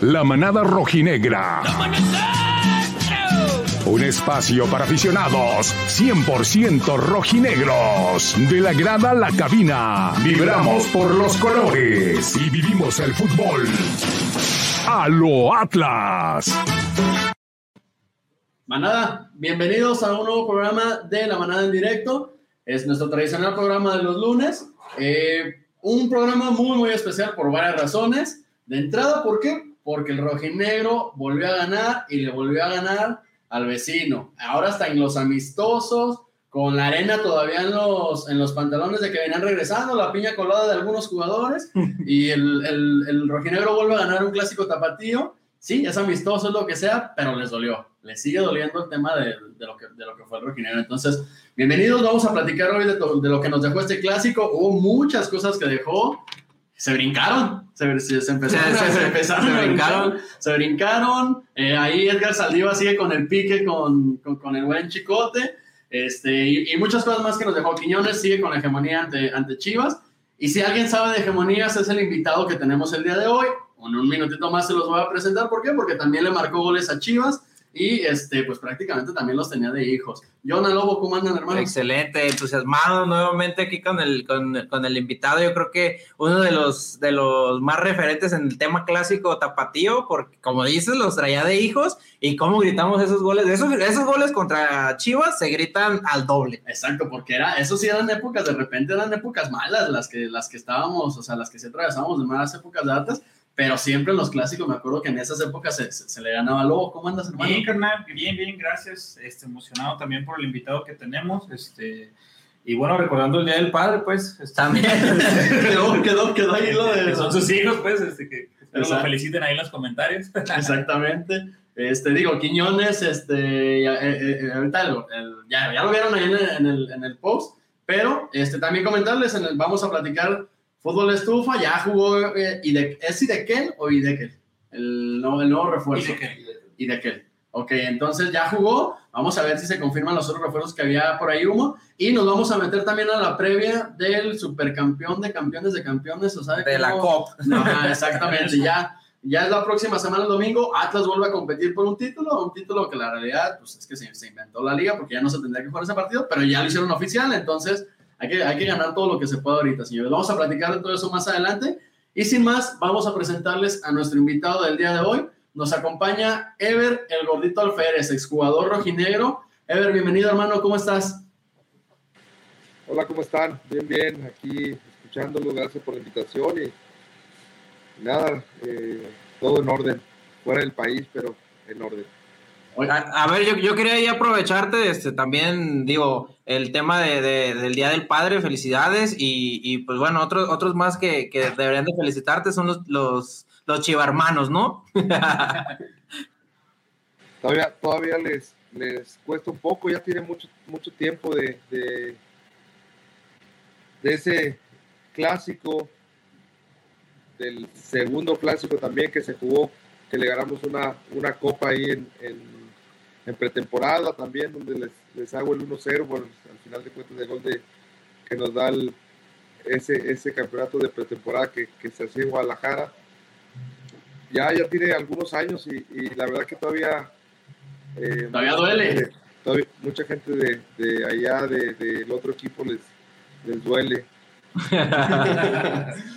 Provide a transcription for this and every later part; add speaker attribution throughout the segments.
Speaker 1: La manada rojinegra. Un espacio para aficionados 100% rojinegros. De la grada a la cabina. Vibramos por los colores y vivimos el fútbol. A lo Atlas.
Speaker 2: Manada, bienvenidos a un nuevo programa de La Manada en Directo. Es nuestro tradicional programa de los lunes. Eh, un programa muy, muy especial por varias razones. De entrada, ¿por qué? Porque el rojinegro volvió a ganar y le volvió a ganar al vecino. Ahora está en los amistosos, con la arena todavía en los, en los pantalones de que venían regresando, la piña colada de algunos jugadores, y el, el, el rojinegro vuelve a ganar un clásico tapatío. Sí, es amistoso, es lo que sea, pero les dolió. Les sigue doliendo el tema de, de lo, que, de lo que fue el rojinegro. Entonces, bienvenidos, vamos a platicar hoy de, de lo que nos dejó este clásico. Hubo muchas cosas que dejó. Se brincaron, se, se, se empezaron,
Speaker 3: Se-
Speaker 2: empezaron
Speaker 3: se brincaron.
Speaker 2: brincar, se brincaron. Eh, ahí Edgar Saldiva sigue con el pique con, con, con el buen chicote. Este, y, y muchas cosas más que nos dejó. Quiñones sigue con la hegemonía ante, ante Chivas. Y si alguien sabe de hegemonías, es el invitado que tenemos el día de hoy. En un minutito más se los voy a presentar. ¿Por qué? Porque también le marcó goles a Chivas y este, pues prácticamente también los tenía de hijos. Jonah Lobo, ¿cómo andan, hermano?
Speaker 3: Excelente, entusiasmado nuevamente aquí con el, con, con el invitado. Yo creo que uno de los, de los más referentes en el tema clásico tapatío, porque como dices, los traía de hijos y cómo gritamos esos goles. Esos, esos goles contra Chivas se gritan al doble.
Speaker 2: Exacto, porque era, eso sí eran épocas, de repente eran épocas malas las que, las que estábamos, o sea, las que se atravesábamos de malas épocas de altas, pero siempre en los clásicos, me acuerdo que en esas épocas se, se- se le ganaba Lobo. ¿Cómo andas, hermano?
Speaker 4: Bien, carnal, bien, bien, gracias. Este, emocionado también por el invitado que tenemos. Este, y bueno, recordando el Día del Padre, pues. este,
Speaker 3: También.
Speaker 2: quedó, quedó, quedó ahí lo
Speaker 4: que
Speaker 2: de...
Speaker 4: son sus hijos, pues, este, que lo feliciten ahí en los comentarios.
Speaker 2: Exactamente. Este, digo, Quiñones, este, ya, eh, eh, ahorita lo- el- ya, ya lo vieron ahí en el, en el, en el post, pero este, también comentarles, en vamos a platicar fútbol de estufa, ya jugó, eh, Ide- ¿es Idekel o Idekel? El, nuevo- el nuevo refuerzo. Idekel. Ok, entonces ya jugó, vamos a ver si se confirman los otros refuerzos que había por ahí humo, y nos vamos a meter también a la previa del supercampeón de campeones de campeones, o sea,
Speaker 3: De la COP.
Speaker 2: Exactamente, ya, ya es la próxima semana, el domingo, Atlas vuelve a competir por un título, un título que la realidad, pues es que se, se inventó la liga porque ya no se tendría que jugar ese partido, pero ya lo hicieron oficial, entonces hay que, ganar todo lo que se pueda ahorita, señores. Vamos a platicar de todo eso más adelante, y sin más, vamos a presentarles a nuestro invitado del día de hoy. Nos acompaña Ever, el gordito Alférez, exjugador rojinegro. Ever, bienvenido hermano, ¿cómo estás?
Speaker 5: Hola, ¿cómo están? Bien, bien, aquí escuchándolo, gracias por la invitación y nada, eh, todo en orden, fuera del país, pero en orden.
Speaker 3: A, ver, yo, yo quería ahí aprovecharte, este, también, digo, el tema de, de- del Día del Padre, felicidades, y, y, pues bueno, otros, otros más que, que deberían de felicitarte son los, los, los chivarmanos, ¿no?
Speaker 5: Todavía, todavía les, les cuesta un poco, ya tiene mucho, mucho tiempo de, de, de ese clásico, del segundo clásico también que se jugó, que le ganamos una, una copa ahí en, en, en pretemporada también, donde les, les hago el 1-0, bueno, al final de cuentas el gol de, que nos da el- ese, ese campeonato de pretemporada que, que se hacía en Guadalajara. Ya, ya tiene algunos años y, y la verdad que todavía... eh,
Speaker 2: Todavía duele.
Speaker 5: eh, todavía mucha gente de, de allá, de- del otro equipo, les, les duele.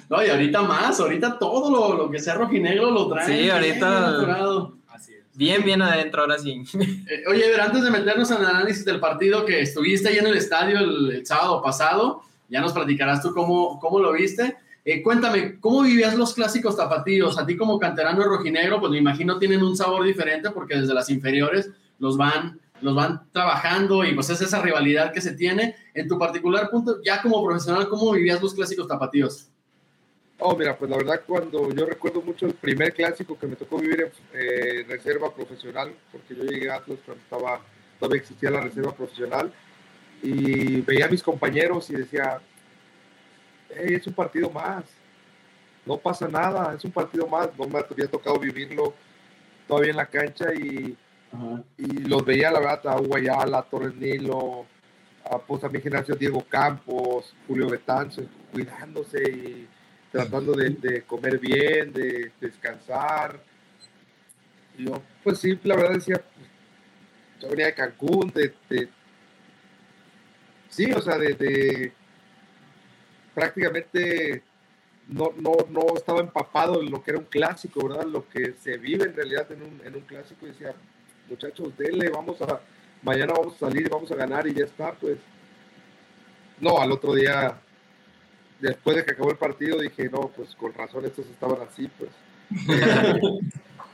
Speaker 2: No, y ahorita más, ahorita todo lo, lo que sea rojinegro lo traen.
Speaker 3: Sí, ahorita-. Bien, bien adentro, ahora sí.
Speaker 2: Eh, oye, antes de meternos en el análisis del partido que estuviste ahí en el estadio el, sábado pasado, ya nos platicarás tú cómo, cómo lo viste. Eh, cuéntame, ¿cómo vivías los clásicos tapatíos? A ti como canterano rojinegro, pues me imagino tienen un sabor diferente porque desde las inferiores los van, los van trabajando y pues es esa rivalidad que se tiene. En tu particular punto, ya como profesional, ¿cómo vivías los clásicos tapatíos?
Speaker 5: Oh, mira, pues la verdad cuando yo recuerdo mucho el primer clásico que me tocó vivir en eh, reserva profesional, porque yo llegué a Atlas cuando estaba, todavía existía la reserva profesional, y veía a mis compañeros y decía, "Ey, es un partido más, no pasa nada, es un partido más, no me había tocado vivirlo todavía en la cancha y,
Speaker 2: Ajá.
Speaker 5: y los veía, la verdad, a Hugo Ayala, a Torres Nilo, a, pues, a mi generación Diego Campos, Julio Betanzo, cuidándose y tratando de, comer bien, de descansar, yo, pues sí, la verdad decía, yo venía de Cancún, de, de sí, o sea, de, de prácticamente no, no, no estaba empapado en lo que era un clásico, ¿verdad? Lo que se vive en realidad en un, en un clásico. Y decía, muchachos, dele, vamos a, mañana vamos a salir, vamos a ganar y ya está, pues. No, al otro día, después de que acabó el partido, dije, no, pues con razón estos estaban así, pues.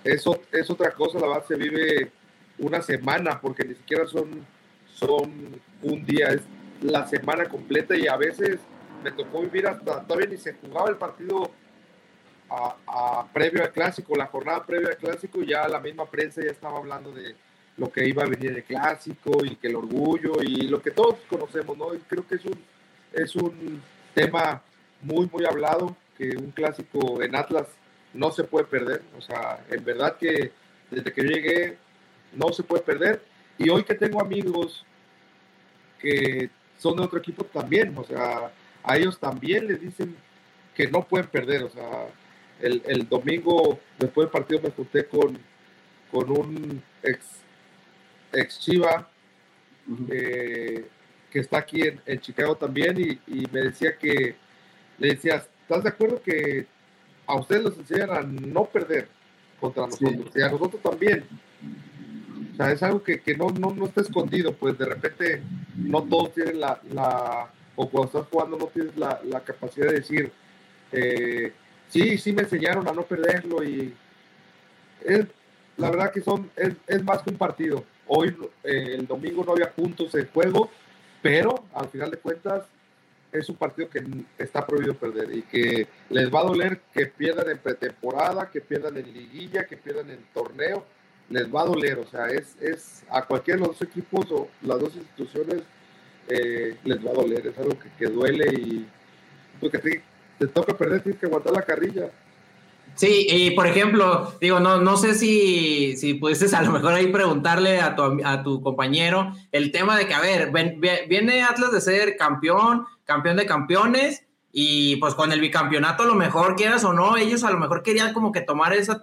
Speaker 5: eso es otra cosa, la verdad se vive una semana, porque ni siquiera son, son un día, es la semana completa y a veces me tocó vivir hasta, todavía ni se jugaba el partido a, previo al clásico, la jornada previa al clásico, ya la misma prensa ya estaba hablando de lo que iba a venir el clásico y que el orgullo y lo que todos conocemos, ¿no? Y creo que es un, es un tema muy, muy hablado, que un clásico en Atlas no se puede perder, o sea, en verdad que desde que yo llegué no se puede perder. Y hoy que tengo amigos que son de otro equipo también, o sea, a ellos también les dicen que no pueden perder. O sea, el, el domingo después del partido me junté con, con un ex, ex Chiva eh, que está aquí en, en Chicago también y, y, me decía que, le decía, ¿estás de acuerdo que a ustedes los enseñan a no perder contra nosotros? Y a nosotros también. O sea, es algo que, que no, no, no, está escondido, pues de repente no todos tienen la, la o cuando estás jugando no tienes la, la capacidad de decir, eh, sí, sí me enseñaron a no perderlo y es, la verdad que son, es, es más que un partido. Hoy, eh, el domingo no había puntos en juego, pero al final de cuentas es un partido que está prohibido perder y que les va a doler que pierdan en pretemporada, que pierdan en liguilla, que pierdan en torneo, les va a doler, o sea, es, es a cualquiera de los dos equipos o las dos instituciones eh, les va a doler, es algo que, duele y porque te, te, toca perder, tienes que aguantar la carrilla.
Speaker 3: Sí, y por ejemplo, digo, no, no sé si, si pudieses a lo mejor ahí preguntarle a tu, a tu compañero el tema de que, a ver, viene Atlas de ser campeón, campeón de campeones, y pues con el bicampeonato a lo mejor quieras o no, ellos a lo mejor querían como que tomar esa,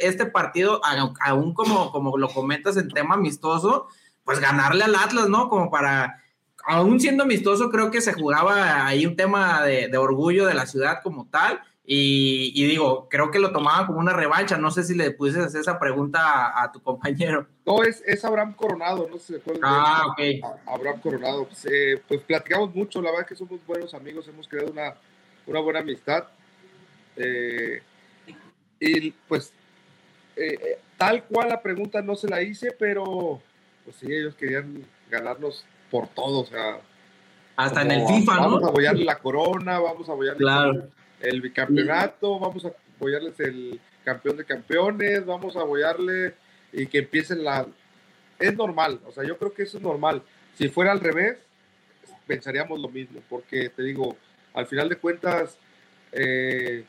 Speaker 3: este partido, aún como, como lo comentas en tema amistoso, pues ganarle al Atlas, ¿no? Como para aún siendo amistoso, creo que se jugaba ahí un tema de, orgullo de la ciudad como tal. Y, digo, creo que lo tomaban como una revancha. No sé si le pudiste hacer esa pregunta a, tu compañero.
Speaker 5: No, es, es, Abraham Coronado, no sé si
Speaker 3: Ah, ok.
Speaker 5: Abraham Coronado. Pues, eh, pues, platicamos mucho, la verdad que somos buenos amigos, hemos creado una, una buena amistad. Eh, y pues, eh, tal cual la pregunta no se la hice, pero pues sí, ellos querían ganarnos por todo, o sea.
Speaker 3: Hasta en el FIFA,
Speaker 5: ¿no? Vamos
Speaker 3: a
Speaker 5: apoyarle la corona, vamos a apoyarle el, bicampeonato, vamos a apoyarles el campeón de campeones, vamos a apoyarle y que empiecen la. Es normal, o sea, yo creo que eso es normal. Si fuera al revés, pensaríamos lo mismo, porque te digo, al final de cuentas, eh,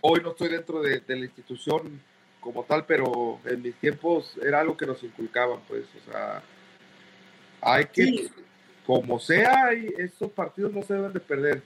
Speaker 5: hoy no estoy dentro de, de, la institución como tal, pero en mis tiempos era algo que nos inculcaban, pues, o sea, hay que, como sea, estos partidos no se deben de perder.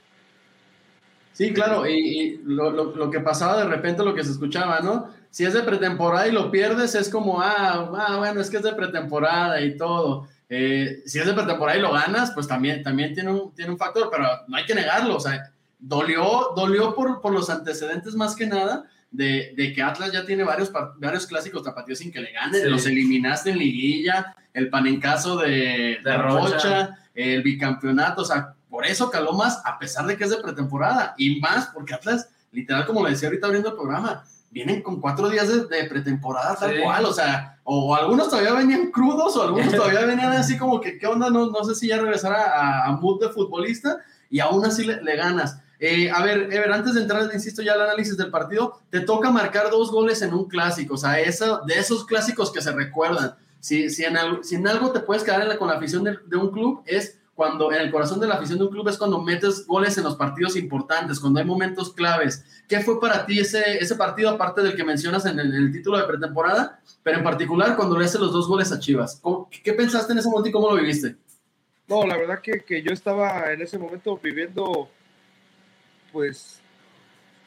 Speaker 2: Sí, claro, y, lo, lo, que pasaba de repente, lo que se escuchaba, ¿no? Si es de pretemporada y lo pierdes, es como, ah, ah bueno, es que es de pretemporada y todo. Eh, si es de pretemporada y lo ganas, pues también, también tiene, un, tiene un factor, pero no hay que negarlo, o sea, dolió, dolió por, por los antecedentes más que nada, de, de, que Atlas ya tiene varios, varios clásicos tapatíos sin que le ganen, los eliminaste en liguilla, el panencaso de, de, Rocha, el bicampeonato, o sea, por eso caló más, a pesar de que es de pretemporada, y más porque Atlas, literal, como le decía ahorita abriendo el programa, vienen con cuatro días de, pretemporada tal cual, o sea, o, algunos todavía venían crudos, o algunos todavía venían así como que, ¿qué onda? No, no sé si ya regresar a, a, mood de futbolista, y aún así le, le ganas. Eh, a ver, Ever, antes de entrar, insisto, ya al análisis del partido, te toca marcar dos goles en un clásico, o sea, eso, de esos clásicos que se recuerdan. Si, si, en, algo, si en algo te puedes quedar con la afición de, de, un club, es cuando en el corazón de la afición de un club es cuando metes goles en los partidos importantes, cuando hay momentos claves. ¿Qué fue para ti ese, ese partido, aparte del que mencionas en el, título de pretemporada, pero en particular cuando le haces los dos goles a Chivas? ¿Qué pensaste en ese momento y cómo lo viviste?
Speaker 5: No, la verdad que, que yo estaba en ese momento viviendo pues,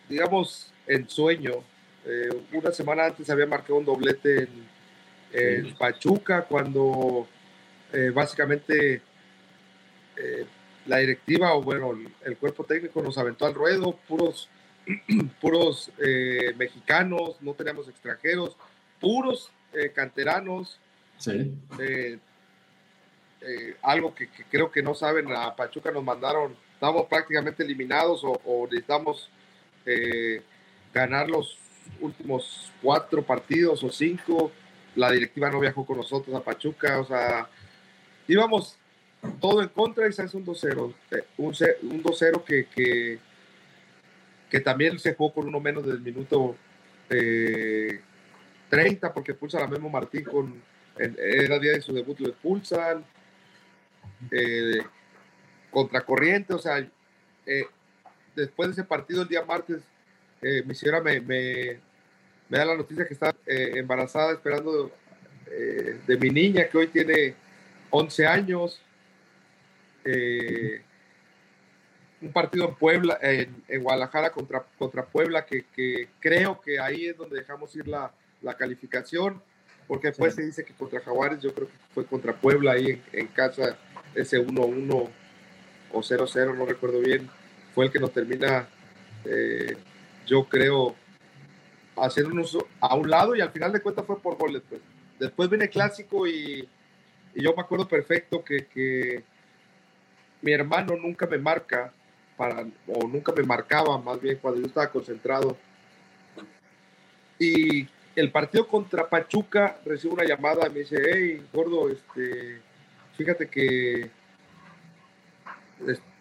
Speaker 5: digamos, en sueño, Eh, una semana antes había marcado un doblete en, en Pachuca cuando eh, básicamente eh, la directiva o bueno, el, cuerpo técnico nos aventó al ruedo, puros, puros eh, mexicanos, no teníamos extranjeros, puros eh, canteranos,
Speaker 2: Sí.
Speaker 5: eh, eh, algo que, que creo que no saben, a Pachuca nos mandaron, estamos prácticamente eliminados o, o necesitamos eh, ganar los últimos cuatro partidos o cinco. La directiva no viajó con nosotros a Pachuca, o sea, íbamos todo en contra y se hace un 2-0. eh, Un, ce- un 2-0 que, que, que también se jugó con uno menos del minuto eh, 30 porque expulsan a Memo Martín con, era día de su debut, lo expulsan. Eh, contracorriente, o sea, eh, después de ese partido el día martes, eh, mi señora me, me, me da la noticia que está embarazada esperando de mi niña que hoy tiene 11 años. Eh, un partido en Puebla, en, en Guadalajara contra, contra Puebla, que, que creo que ahí es donde dejamos ir la, la calificación, porque después se dice que contra Jaguares, yo creo que fue contra Puebla ahí en, en casa, ese 1-1 o 0-0, no recuerdo bien, fue el que nos termina, eh, yo creo, haciéndonos a un lado y al final de cuentas fue por goles. Pues. Después viene el clásico y, y yo me acuerdo perfecto que, que mi hermano nunca me marca, para, o nunca me marcaba, más bien cuando yo estaba concentrado. Y el partido contra Pachuca recibe una llamada me dice, hey, gordo, este, fíjate que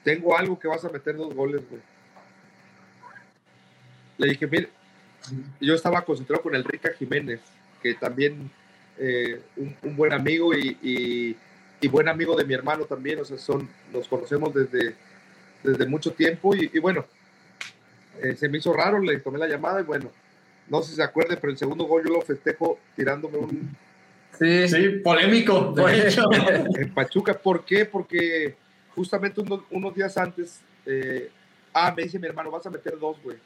Speaker 5: tengo algo que vas a meter dos goles, güey. Le dije, mire, yo estaba concentrado con el Rica Jiménez, que también eh, un, buen amigo y- y buen amigo de mi hermano también, o sea, son, nos conocemos desde, desde mucho tiempo y, y bueno, eh, se me hizo raro, le tomé la llamada y bueno, no sé si se acuerde, pero el segundo gol yo lo festejo tirándome un,
Speaker 3: Sí.
Speaker 2: Sí, polémico, de hecho.
Speaker 5: en Pachuca. ¿Por qué? Porque justamente unos, unos días antes, eh, ah, me dice mi hermano, vas a meter dos, güey.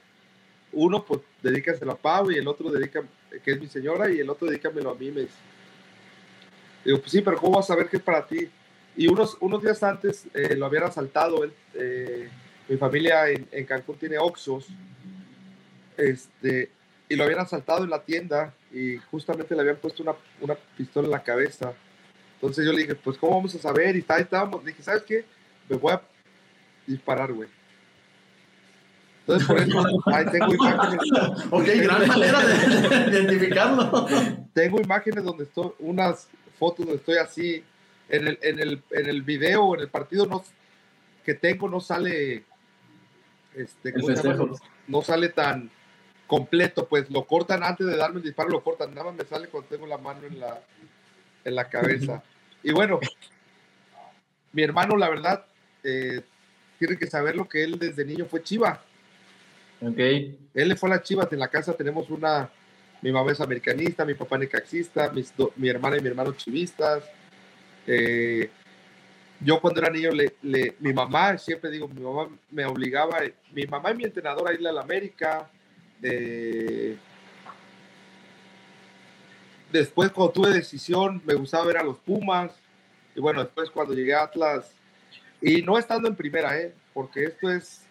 Speaker 5: Uno, pues, dedícaselo a Pau y el otro dedica, que es mi señora, y el otro dedícamelo a mí, me dice. Digo, pues sí, pero ¿cómo vas a saber que es para ti? Y unos, unos días antes eh, lo habían asaltado. eh, mi familia en, en Cancún tiene Oxos. Este, y lo habían asaltado en la tienda y justamente le habían puesto una, una pistola en la cabeza. Entonces yo le dije, pues, ¿cómo vamos a saber? Y ahí estábamos. Le dije, ¿sabes qué? Me voy a disparar, güey. Entonces, por eso, ahí tengo imágenes,
Speaker 2: ok, gran manera de, de identificarlo.
Speaker 5: tengo imágenes donde estoy, unas fotos donde estoy así. En el, en el, en el video, en el partido no, que tengo, no sale, este,
Speaker 2: festejo.
Speaker 5: no sale tan completo, pues lo cortan antes de darme el disparo, lo cortan, nada más me sale cuando tengo la mano en la, en la cabeza. Y bueno, mi hermano, la verdad, eh, tiene que saber lo que él desde niño fue chiva.
Speaker 3: Ok.
Speaker 5: Él le fue a las chivas, en la casa tenemos una, mi mamá es americanista, mi papá necaxista, mis mi hermana y mi hermano chivistas. Eh, yo cuando era niño, le, le- mi mamá, siempre digo, mi mamá me obligaba, mi mamá y mi entrenador a irle a la América. eh, después cuando tuve decisión, me gustaba ver a los Pumas. Y bueno, después cuando llegué a Atlas, y no estando en primera, ¿eh? porque esto es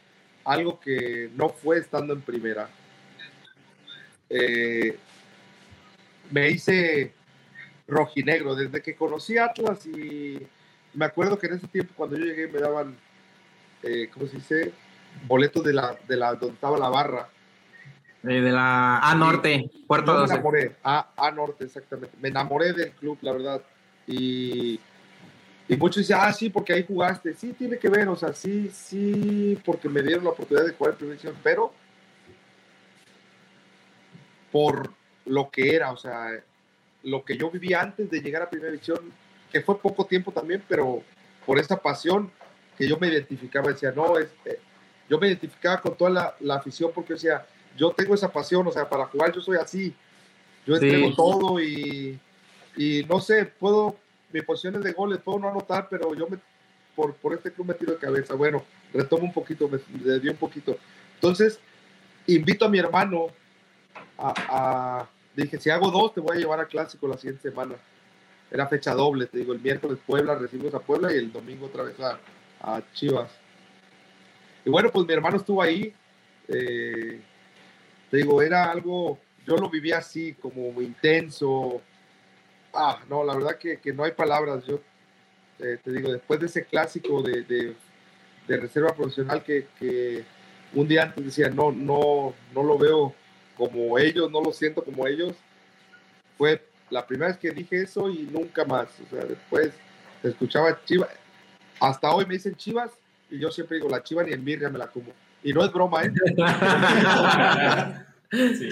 Speaker 5: algo que no fue estando en primera. Eh, me hice rojinegro desde que conocí Atlas y me acuerdo que en ese tiempo cuando yo llegué me daban, eh, ¿cómo se dice? Boletos de la, de la, donde estaba la barra.
Speaker 3: Eh, de la A Norte, Puerto
Speaker 5: Yo me
Speaker 3: 12.
Speaker 5: enamoré, a, a Norte, exactamente. Me enamoré del club, la verdad. Y, y muchos dicen, ah, sí, porque ahí jugaste. Sí, tiene que ver, o sea, sí, sí, porque me dieron la oportunidad de jugar en primera pero por lo que era, o sea, lo que yo vivía antes de llegar a primera división, que fue poco tiempo también, pero por esa pasión que yo me identificaba, decía, no, es, eh, yo me identificaba con toda la, la afición porque decía, yo tengo esa pasión, o sea, para jugar yo soy así, yo
Speaker 3: Sí.
Speaker 5: entrego todo y, y no sé, puedo, mi posición es de goles, puedo no anotar, pero yo me, por, por este club me tiro de cabeza. Bueno, retomo un poquito, me desvío un poquito. Entonces, invito a mi hermano a, a- dije, si hago dos, te voy a llevar a clásico la siguiente semana. Era fecha doble, te digo, el miércoles Puebla, recibimos a Puebla y el domingo otra vez a, Chivas. Y bueno, pues mi hermano estuvo ahí. eh, te digo, era algo, yo lo vivía así, como intenso. Ah, no, la verdad que, que no hay palabras. Yo eh, te digo, después de ese clásico de, de- reserva profesional que un día antes decía, no, no, no lo veo como ellos, no lo siento como ellos, fue la primera vez que dije eso y nunca más. O sea, después escuchaba Chivas. Hasta hoy me dicen Chivas y yo siempre digo, la Chiva ni en birria me la como. Y no es broma, ¿eh?
Speaker 2: Sí.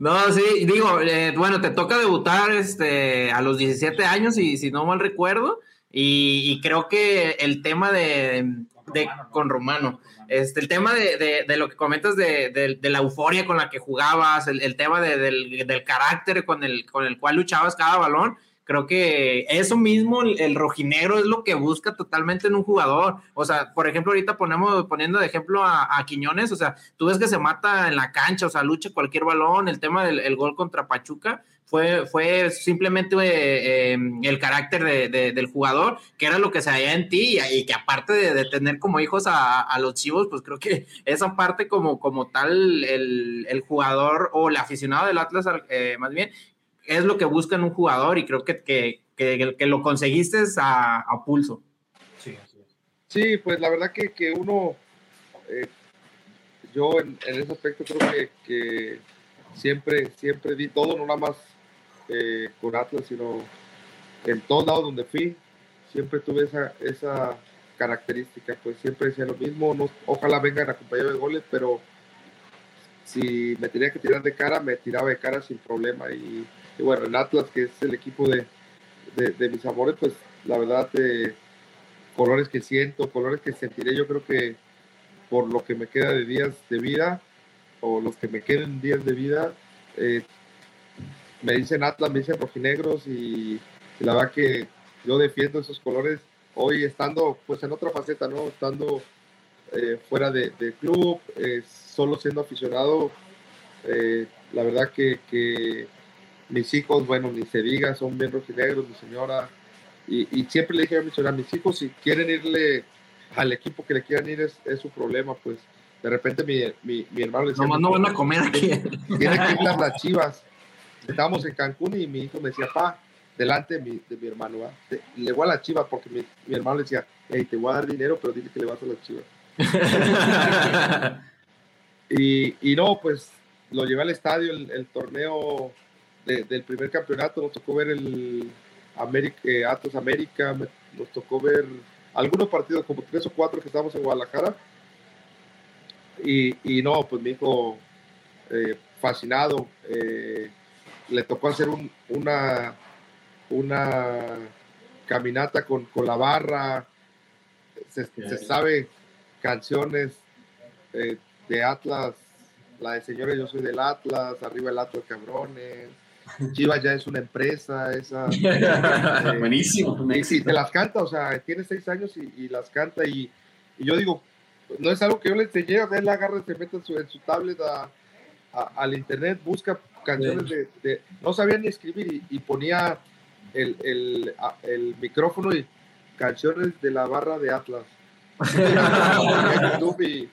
Speaker 3: No, sí, digo, eh, bueno, te toca debutar este, a los 17 años, y si no mal recuerdo, y, y creo que el tema de, de- con Romano, este, el tema de, de- lo que comentas de, la euforia con la que jugabas, el, tema de- del, del carácter con el, con el cual luchabas cada balón, creo que eso mismo, el, el rojinegro, es lo que busca totalmente en un jugador. O sea, por ejemplo, ahorita ponemos, poniendo de ejemplo a, a Quiñones, o sea, tú ves que se mata en la cancha, o sea, lucha cualquier balón, el tema del el gol contra Pachuca. Fue, fue simplemente eh, eh, el carácter de- de- del jugador, que era lo que se veía en ti, y, y que aparte de, de tener como hijos a, a los chivos, pues creo que esa parte como, como tal, el, el jugador o el aficionado del Atlas, eh, más bien, es lo que busca en un jugador y creo que, que, que, que lo conseguiste a, a pulso.
Speaker 4: Sí.
Speaker 5: Sí, pues la verdad que, que uno, eh, yo en, en ese aspecto creo que, que siempre, siempre di todo, no nada más eh, con Atlas, sino en todos lados donde fui, siempre tuve esa, esa característica, pues siempre decía lo mismo, no, ojalá vengan acompañados de goles, pero si me tenía que tirar de cara, me tiraba de cara sin problema. Y, y bueno, en Atlas, que es el equipo de, de, de mis amores, pues la verdad, eh, colores que siento, colores que sentiré, yo creo que por lo que me queda de días de vida, o los que me queden días de vida, eh, me dicen Atlas, me dicen rojinegros, y, y la verdad que yo defiendo esos colores hoy estando pues en otra faceta, ¿no? Estando eh, fuera de, club, eh, solo siendo aficionado, eh, la verdad que, que mis hijos, bueno, ni se diga, son bien rojinegros, mi señora, y, y siempre le dije a mi señora, mis hijos, si quieren irle al equipo que le quieran ir, es, es su problema, pues de repente mi, mi, mi hermano le decía,
Speaker 3: Nomás no van a comer aquí.
Speaker 5: tiene que ir a las chivas. Estábamos en Cancún y mi hijo me decía, pa, delante de mi, de mi hermano, ¿va? Te- le voy a las chivas porque mi, mi hermano le decía, hey, te voy a dar dinero, pero dile que le vas a las chivas. Y, y no, pues lo llevé al estadio, el, el torneo de- del primer campeonato, nos tocó ver el América, eh, Atlas América, nos tocó ver algunos partidos, como tres o cuatro que estábamos en Guadalajara. Y, y no, pues mi hijo eh, fascinado, eh, le tocó hacer un- una, una caminata con, con la barra, se, se sabe canciones eh, de Atlas, la de Señores, yo soy del Atlas, arriba el Atlas cabrones, Chivas ya es una empresa, esa... eh,
Speaker 2: Buenísimo.
Speaker 5: y si te las canta, o sea, tiene seis años y, y las canta y, y yo digo, no es algo que yo le enseñé, o sea, él agarra, se mete en su, en su tablet a- a- al internet, busca canciones de, de- no sabía ni escribir y, y ponía el, el, el micrófono y canciones de la barra de Atlas. Y,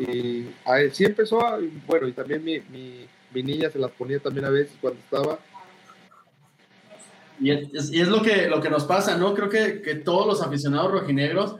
Speaker 5: y ahí sí empezó, a- bueno, y también mi, mi, mi niña se las ponía también a veces cuando estaba.
Speaker 2: Y es, y es lo, que, lo que nos pasa, ¿no? Creo que, que todos los aficionados rojinegros,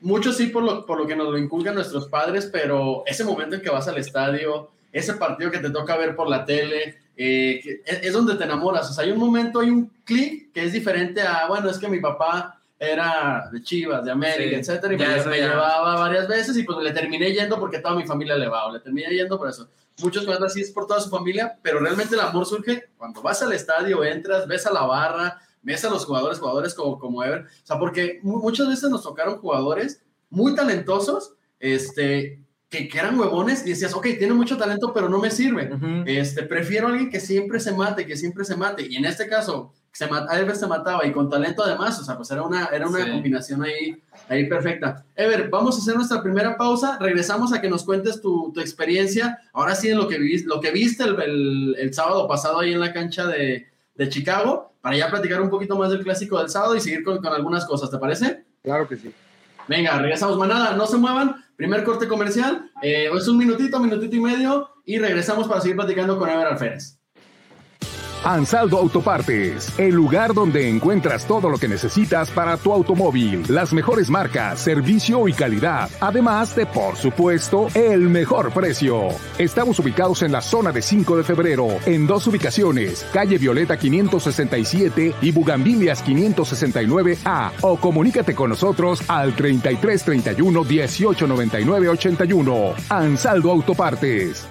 Speaker 2: muchos sí por lo, por lo que nos lo inculcan nuestros padres, pero ese momento en que vas al estadio, ese partido que te toca ver por la tele, eh, es, es donde te enamoras. O sea, hay un momento, hay un clic que es diferente a, bueno, es que mi papá era de Chivas, de América,
Speaker 3: Sí,
Speaker 2: etcétera, y
Speaker 3: ya
Speaker 2: me,
Speaker 3: eso
Speaker 2: me
Speaker 3: ya.
Speaker 2: llevaba varias veces y pues le terminé yendo porque toda mi familia le va, o le terminé yendo por eso. Muchos cuentan así es por toda su familia, pero realmente el amor surge cuando vas al estadio, entras, ves a la barra, ves a los jugadores, jugadores como, como Ever, o sea, porque mu- muchas veces nos tocaron jugadores muy talentosos, este, que, que eran huevones y decías, ok, tiene mucho talento, pero no me sirve. Este, prefiero a alguien que siempre se mate, que siempre se mate. Y en este caso, se mat- Alves se mataba y con talento además, o sea, pues era una, era una
Speaker 4: Sí.
Speaker 2: combinación ahí, ahí perfecta. Ever, vamos a hacer nuestra primera pausa, regresamos a que nos cuentes tu, tu experiencia, ahora sí en lo que, viviste, lo que viste el, el- el sábado pasado ahí en la cancha de, de Chicago, para ya platicar un poquito más del clásico del sábado y seguir con, con algunas cosas, ¿te parece?
Speaker 5: Claro que sí.
Speaker 2: Venga, regresamos, manada, no se muevan. Primer corte comercial, eh, es un minutito, minutito y medio, y regresamos para seguir platicando con Ever Alférez.
Speaker 1: Ansaldo Autopartes, el lugar donde encuentras todo lo que necesitas para tu automóvil, las mejores marcas, servicio y calidad, además de, por supuesto, el mejor precio. Estamos ubicados en la zona de 5 de febrero, en dos ubicaciones, calle Violeta 567 y Bugambilias 569A, o comunícate con nosotros al 3331 1899 81. Ansaldo Autopartes.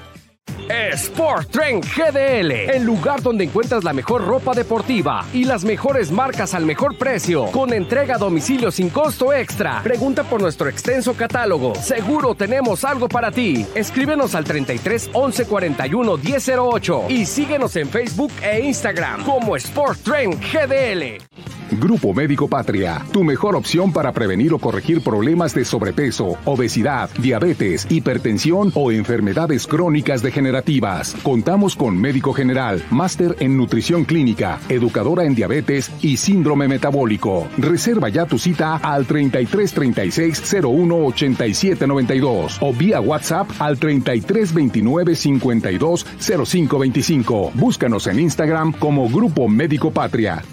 Speaker 6: Sport Trend GDL, el lugar donde encuentras la mejor ropa deportiva y las mejores marcas al mejor precio, con entrega a domicilio sin costo extra. Pregunta por nuestro extenso catálogo. Seguro tenemos algo para ti. Escríbenos al 33 11 41 1008 y síguenos en Facebook e Instagram como Sport Trend GDL.
Speaker 1: Grupo Médico Patria, tu mejor opción para prevenir o corregir problemas de sobrepeso, obesidad, diabetes, hipertensión o enfermedades crónicas degenerativas. Contamos con médico general, máster en nutrición clínica, educadora en diabetes y síndrome metabólico. Reserva ya tu cita al 33 36 01 87 92 o vía WhatsApp al 33 29 52 05 25. Búscanos en Instagram como Grupo Médico Patria.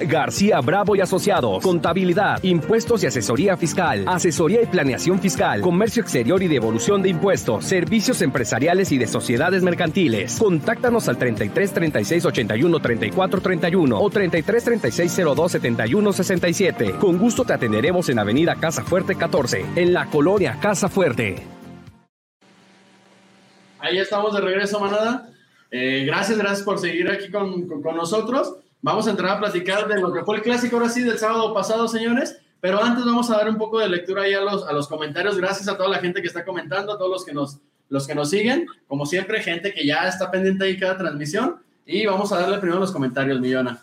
Speaker 6: García Bravo y Asociados. Contabilidad, impuestos y asesoría fiscal. Asesoría y planeación fiscal. Comercio exterior y devolución de impuestos. Servicios empresariales y de sociedades mercantiles. Contáctanos al 33 36 81 34 31 o 33 36 02 71 67. Con gusto te atenderemos en Avenida Casa Fuerte 14, en la colonia Casa Fuerte.
Speaker 2: Ahí estamos de regreso, manada. Eh, gracias, gracias por seguir aquí con, nosotros. Vamos a entrar a platicar de lo que fue el clásico ahora sí del sábado pasado, señores. Pero antes vamos a dar un poco de lectura ahí a los, a los comentarios. Gracias a toda la gente que está comentando, a todos los que nos, los que nos siguen. Como siempre, gente que ya está pendiente ahí cada transmisión. Y vamos a darle primero los comentarios, Millona.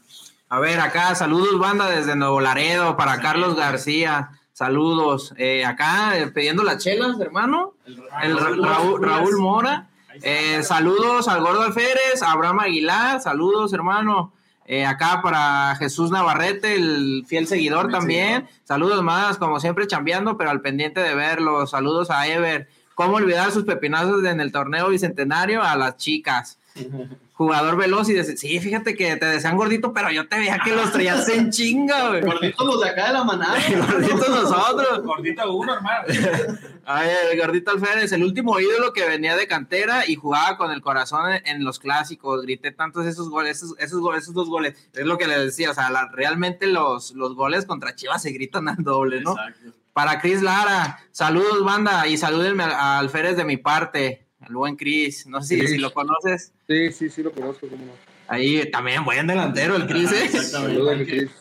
Speaker 3: A ver, acá, saludos, banda, desde Nuevo Laredo, para Carlos García. Saludos. Eh, acá, eh, pidiendo las chelas, hermano. El Ra- Raúl, Raúl Mora. Eh, saludos al Gordo Alférez, a Abraham Aguilar. Saludos, hermano. Eh, acá para Jesús Navarrete, el fiel seguidor también. Saludos más, como siempre, chambeando, pero al pendiente de verlos. Saludos a Ever. ¿Cómo olvidar sus pepinazos en el torneo bicentenario a las chicas? Jugador veloz y dice, sí, fíjate que te desean gordito, pero yo te veía que los traías en chinga, güey.
Speaker 2: Gorditos los de acá de la manada.
Speaker 3: Gorditos nosotros.
Speaker 4: Gordita uno, hermano.
Speaker 3: A ver, el gordito Alférez, el último ídolo que venía de cantera y jugaba con el corazón en, en los clásicos. Grité tantos esos goles, esos, esos, goles, esos dos goles. Es lo que le decía, o sea, la- realmente los, los goles contra Chivas se gritan al doble, ¿no?
Speaker 2: Exacto.
Speaker 3: Para Cris Lara, saludos, banda, y salúdenme a, a Alférez de mi parte, al buen Cris. No sé si, lo conoces.
Speaker 5: Sí, sí, sí lo conozco, cómo no.
Speaker 3: Ahí también, buen delantero, el Cris, ¿eh?
Speaker 2: Exactamente.
Speaker 5: Saludos.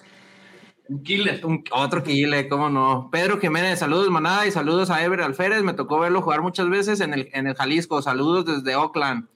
Speaker 2: Un killer.
Speaker 3: Un- otro Kile, cómo no. Pedro Jiménez, saludos, manada, y saludos a Ever Alférez. Me tocó verlo jugar muchas veces en el, en el Jalisco. Saludos desde Oakland.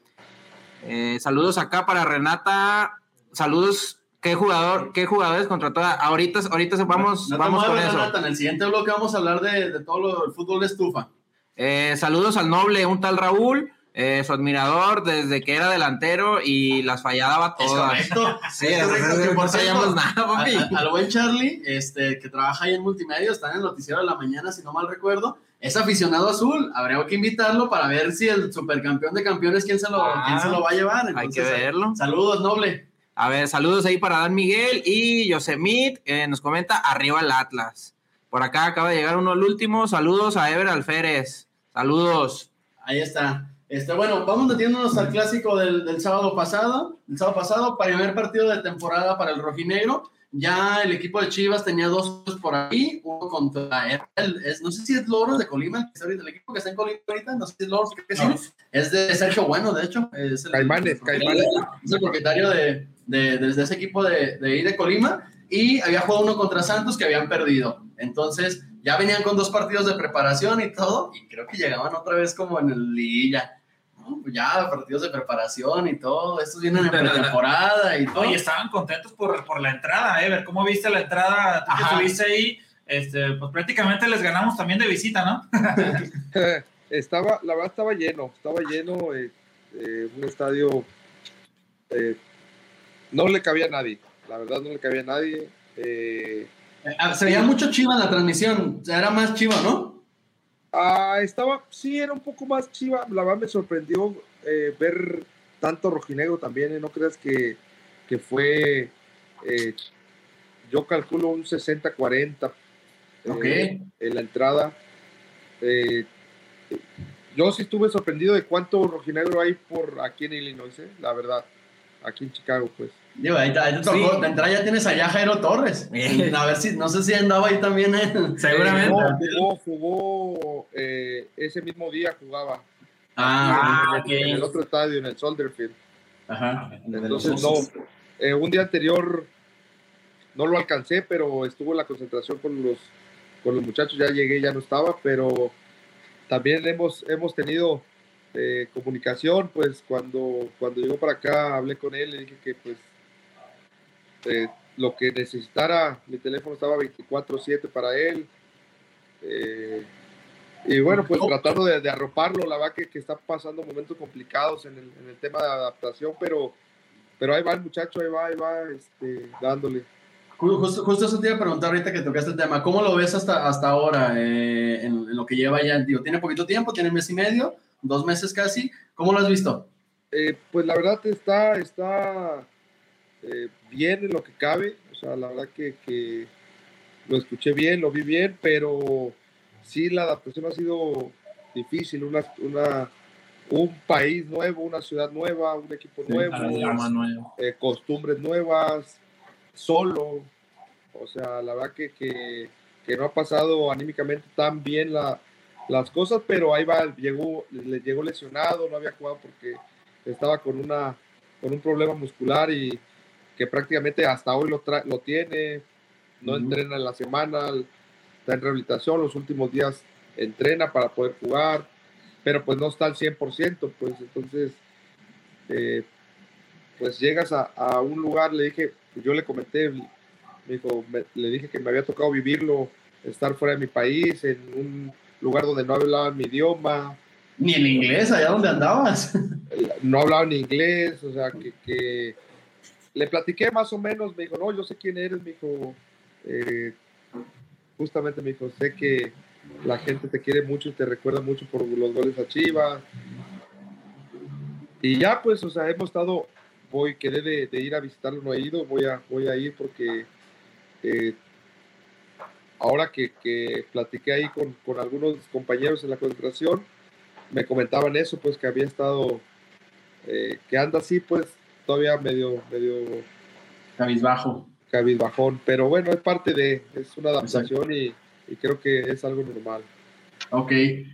Speaker 3: Eh, saludos acá para Renata. Saludos. ¿Qué jugador, qué jugadores contrató? Ahorita, ahorita se- vamos,
Speaker 2: No te
Speaker 3: vamos con
Speaker 2: muevas,
Speaker 3: eso.
Speaker 2: Renata, En el siguiente bloque vamos a hablar de, de todo lo del fútbol de estufa.
Speaker 3: Eh, saludos al noble, un tal Raúl, eh, su admirador desde que era delantero y las fallaba
Speaker 2: Es
Speaker 3: todas.
Speaker 2: correcto.
Speaker 3: Sí,
Speaker 2: Es correcto. Que,
Speaker 3: no
Speaker 2: por
Speaker 3: fallamos
Speaker 2: cierto,
Speaker 3: nada, papi.
Speaker 2: a- a- Al buen Charlie, este, que trabaja ahí en multimedia, está en el noticiero de la mañana, si no mal recuerdo. Es aficionado azul. Habría que invitarlo para ver si el supercampeón de campeones, quién se lo,
Speaker 3: Ah,
Speaker 2: quién se lo va a llevar.
Speaker 3: Hay que verlo.
Speaker 2: Saludos, noble.
Speaker 3: A ver, saludos ahí para Dan Miguel y Yosemit, eh, nos comenta arriba el Atlas. Por acá acaba de llegar uno el último. Saludos a Ever Alférez. Saludos.
Speaker 2: Ahí está. Este, bueno, vamos metiéndonos al clásico del, del sábado pasado. El sábado pasado, primer partido de temporada para el rojinegro. Ya el equipo de Chivas tenía dos por ahí, uno contra él. Es, no sé si es Loros de Colima, el, que está ahorita- el equipo que está en Colima ahorita, no sé si es Loros, creo que sí.
Speaker 4: No.
Speaker 2: Es de Sergio Bueno, de hecho. Es el,
Speaker 5: Caimanes, Caimanes.
Speaker 2: Es el propietario de, de, de- de ese equipo de, de ahí de Colima. Y había jugado uno contra Santos que habían perdido. Entonces, ya venían con dos partidos de preparación y todo, y creo que llegaban otra vez como en el liguilla. No, pues ya, partidos de preparación y todo, estos vienen en pretemporada y todo.
Speaker 4: Oye, estaban contentos por, por la entrada, ¿eh? Ver cómo viste la entrada, tú que estuviste ahí, este, pues prácticamente les ganamos también de visita, ¿no?
Speaker 5: estaba, la verdad estaba lleno, estaba lleno, eh, eh, un estadio, eh, no le cabía a nadie, la verdad no le cabía a nadie. eh,
Speaker 2: Ah, Se veía mucho chiva en la transmisión, era más chiva, ¿no?
Speaker 5: ah, estaba, sí, era un poco más chiva, la verdad me sorprendió eh, ver tanto rojinegro también, eh, no creas que, que fue, eh, yo calculo un 60-40 eh,
Speaker 2: Ok.
Speaker 5: en la entrada. Eh, yo sí estuve sorprendido de cuánto rojinegro hay por aquí en Illinois, eh, la verdad, aquí en Chicago, pues.
Speaker 2: Digo, ahí, te- ahí te tocó,
Speaker 3: Sí.
Speaker 2: de entrada ya tienes allá a Jairo Torres.
Speaker 3: Bien.
Speaker 2: A ver si, no sé si andaba ahí también él.
Speaker 3: Seguramente.
Speaker 5: Jugó, jugó, jugó, eh, ese mismo día jugaba
Speaker 2: Ah,
Speaker 3: Ah,
Speaker 5: en, el, en el otro estadio, en el Solderfield.
Speaker 2: ajá.
Speaker 5: Entonces, no, eh, un día anterior no lo alcancé, pero estuvo en la concentración con los, con los muchachos, ya llegué, ya no estaba, pero también hemos, hemos tenido eh, comunicación, pues cuando, cuando llegó para acá hablé con él, le dije que pues eh, lo que necesitara, mi teléfono estaba 24/7 para él. eh, y bueno, pues tratando de, de arroparlo, la verdad que, que está pasando momentos complicados en el, en el tema de adaptación, pero, pero ahí va el muchacho, ahí va, ahí va, este, dándole.
Speaker 2: Ju- Justo, justo eso te iba a preguntar ahorita que tocaste el tema. ¿Cómo lo ves hasta, hasta ahora eh, en, en lo que lleva ya? Digo, tiene poquito tiempo, tiene mes y medio, dos meses casi. ¿Cómo lo has visto?
Speaker 5: Eh, pues la verdad está, está eh, bien en lo que cabe, o sea, la verdad que, que lo escuché bien, lo vi bien, pero sí la adaptación ha sido difícil, una, una, un país nuevo, una ciudad nueva, un equipo nuevo, eh, costumbres nuevas, solo, o sea, la verdad que, que, que no ha pasado anímicamente tan bien la, las cosas, pero ahí va, llegó, le llegó lesionado, no había jugado porque estaba con una con un problema muscular y que prácticamente hasta hoy lo, tra- lo tiene, no entrena en la semana, está en rehabilitación, los últimos días entrena para poder jugar, pero pues no está al 100%, pues entonces, eh, pues llegas a, a un lugar, le dije, yo le comenté, me dijo, me- le dije que me había tocado vivirlo, estar fuera de mi país, en un lugar donde no hablaban mi idioma,
Speaker 2: Ni en inglés, allá donde andabas.
Speaker 5: no hablaba ni inglés, o sea, que, que le platiqué más o menos, me dijo, no, yo sé quién eres, me dijo, eh, justamente me dijo, sé que la gente te quiere mucho y te recuerda mucho por los goles a Chivas. Y ya, pues, o sea, hemos estado, voy, quedé de, ir a visitarlo, no he ido, voy a, voy a ir porque eh, ahora que, que platiqué ahí con, con algunos compañeros en la concentración, me comentaban eso, pues que había estado, eh, que anda así, pues todavía medio, medio
Speaker 2: Cabizbajo.
Speaker 5: cabizbajón, pero bueno, es parte de, es una adaptación y, y creo que es algo normal.
Speaker 2: Ok,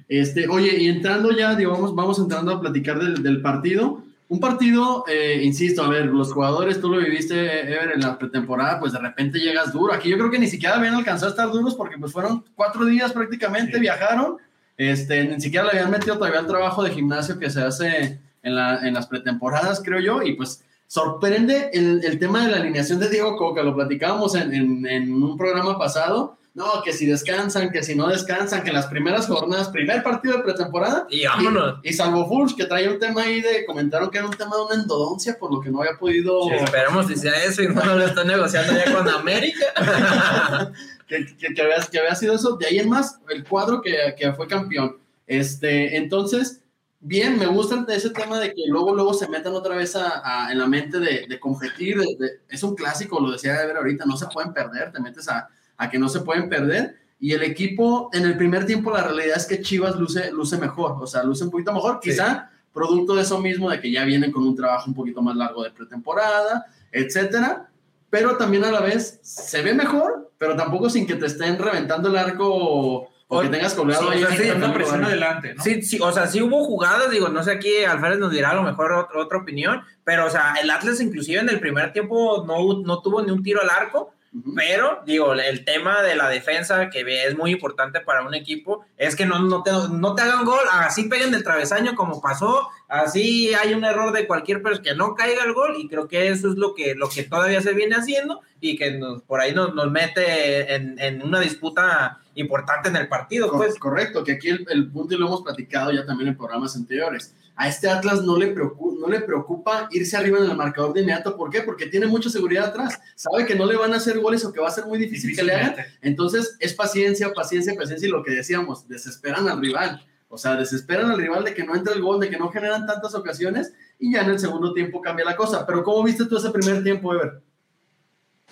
Speaker 2: este, oye, y entrando ya, digo, vamos, vamos entrando a platicar del, del partido. Un partido, eh, insisto, a ver, los jugadores, tú lo viviste, Ever, en la pretemporada, pues de repente llegas duro. Aquí yo creo que ni siquiera habían alcanzado a estar duros porque pues fueron cuatro días prácticamente,
Speaker 4: Sí.
Speaker 2: viajaron, este, ni siquiera le habían metido todavía el trabajo de gimnasio que se hace en, la, en las pretemporadas, creo yo, y pues sorprende el, el tema de la alineación de Diego Coca, lo platicábamos en, en, en un programa pasado, no, que si descansan, que si no descansan, que en las primeras jornadas, primer partido de pretemporada,
Speaker 3: Y vámonos.
Speaker 2: y, y salvo Fulch, que traía un tema ahí de, comentaron que era un tema de una endodoncia, por lo que no había podido,
Speaker 3: Sí, esperemos que sea eso y no lo están negociando ya con América.
Speaker 2: que, que, que había, que había sido eso, de ahí en más, el cuadro que, que fue campeón. Este, entonces, bien, me gusta ese tema de que luego, luego se metan otra vez a, a- en la mente de, de competir, de- de- es un clásico, lo decía Ever ahorita, no se pueden perder, te metes a, a que no se pueden perder, y el equipo, en el primer tiempo, la realidad es que Chivas luce, luce mejor, o sea, luce un poquito mejor,
Speaker 5: Sí.
Speaker 2: quizá producto de eso mismo, de que ya vienen con un trabajo un poquito más largo de pretemporada, etcétera, pero también a la vez se ve mejor, pero tampoco sin que te estén reventando el arco o, que tengas colgado
Speaker 3: sí,
Speaker 2: ahí.
Speaker 3: o sea,
Speaker 2: en
Speaker 3: sí,
Speaker 4: presión adelante, ¿no?
Speaker 3: Sí, sí, o sea, sí hubo jugadas, digo, no sé aquí Alfred nos dirá a lo mejor ot- otra opinión, pero o sea, el Atlas inclusive en el primer tiempo no, no tuvo ni un tiro al arco Pero, digo, el tema de la defensa, que es muy importante para un equipo, es que no, no, te, no te hagan gol, así peguen del travesaño como pasó, así hay un error de cualquier persona que no caiga el gol, y creo que eso es lo que, lo que todavía se viene haciendo y que nos, por ahí nos, nos mete en, en una disputa importante en el partido, pues.
Speaker 2: Correcto, que aquí el, el punto y lo hemos platicado ya también en programas anteriores. A este Atlas no le, preocupa, no le preocupa irse arriba en el marcador de inmediato. ¿Por qué? Porque tiene mucha seguridad atrás. Sabe que no le van a hacer goles o que va a ser muy difícil que le hagan. Entonces es paciencia, paciencia, paciencia y lo que decíamos, desesperan al rival. O sea, desesperan al rival de que no entre el gol, de que no generan tantas ocasiones y ya en el segundo tiempo cambia la cosa. Pero ¿cómo viste tú ese primer tiempo, Ever?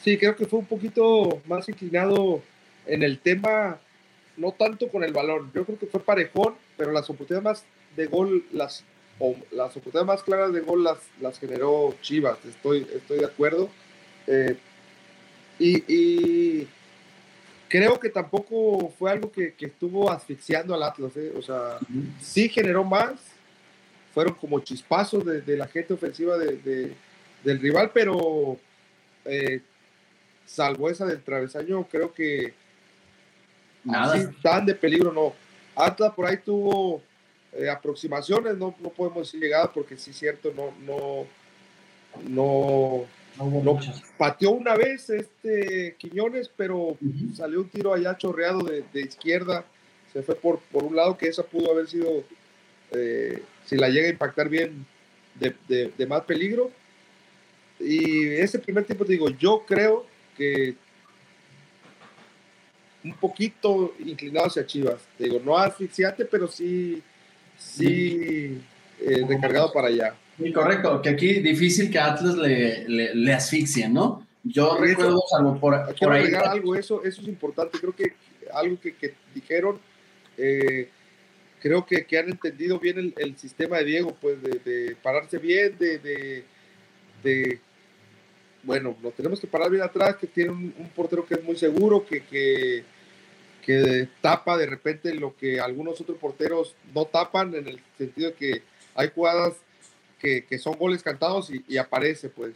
Speaker 5: Sí, creo que fue un poquito más inclinado en el tema, no tanto con el balón. Yo creo que fue parejón, pero las oportunidades más de gol, las, o las oportunidades más claras de gol las, las generó Chivas. Estoy, estoy de acuerdo. Eh, y, y creo que tampoco fue algo que, que estuvo asfixiando al Atlas. ¿eh? O sea, sí generó más. Fueron como chispazos de, de la gente ofensiva de- de- del rival, pero eh, salvo esa del travesaño, creo que
Speaker 2: Nada.
Speaker 5: así tan de peligro no. Atlas por ahí tuvo eh, aproximaciones, no, no podemos decir llegada porque sí es cierto, no, no, no,
Speaker 4: No
Speaker 5: no pateó una vez este Quiñones, pero salió un tiro allá chorreado de, de izquierda, se fue por, por un lado que esa pudo haber sido, eh, si la llega a impactar bien, de, de- de más peligro. Y ese primer tiempo, te digo, yo creo que un poquito inclinado hacia Chivas. Te digo, no asfixiante, pero sí, sí eh, recargado para allá.
Speaker 2: Sí, correcto, que aquí difícil que Atlas le, le, le asfixie, ¿no? Yo
Speaker 5: eso-
Speaker 2: recuerdo, salvo por, por ahí.
Speaker 5: agregar algo, eso, eso es importante. Creo que algo que, que dijeron, eh, creo que, que han entendido bien el, el sistema de Diego, pues de, de pararse bien, de, de, de- bueno, nos tenemos que parar bien atrás, que tiene un, un portero que es muy seguro, que, que, que tapa de repente lo que algunos otros porteros no tapan, en el sentido de que hay jugadas que, que son goles cantados y, aparece, pues.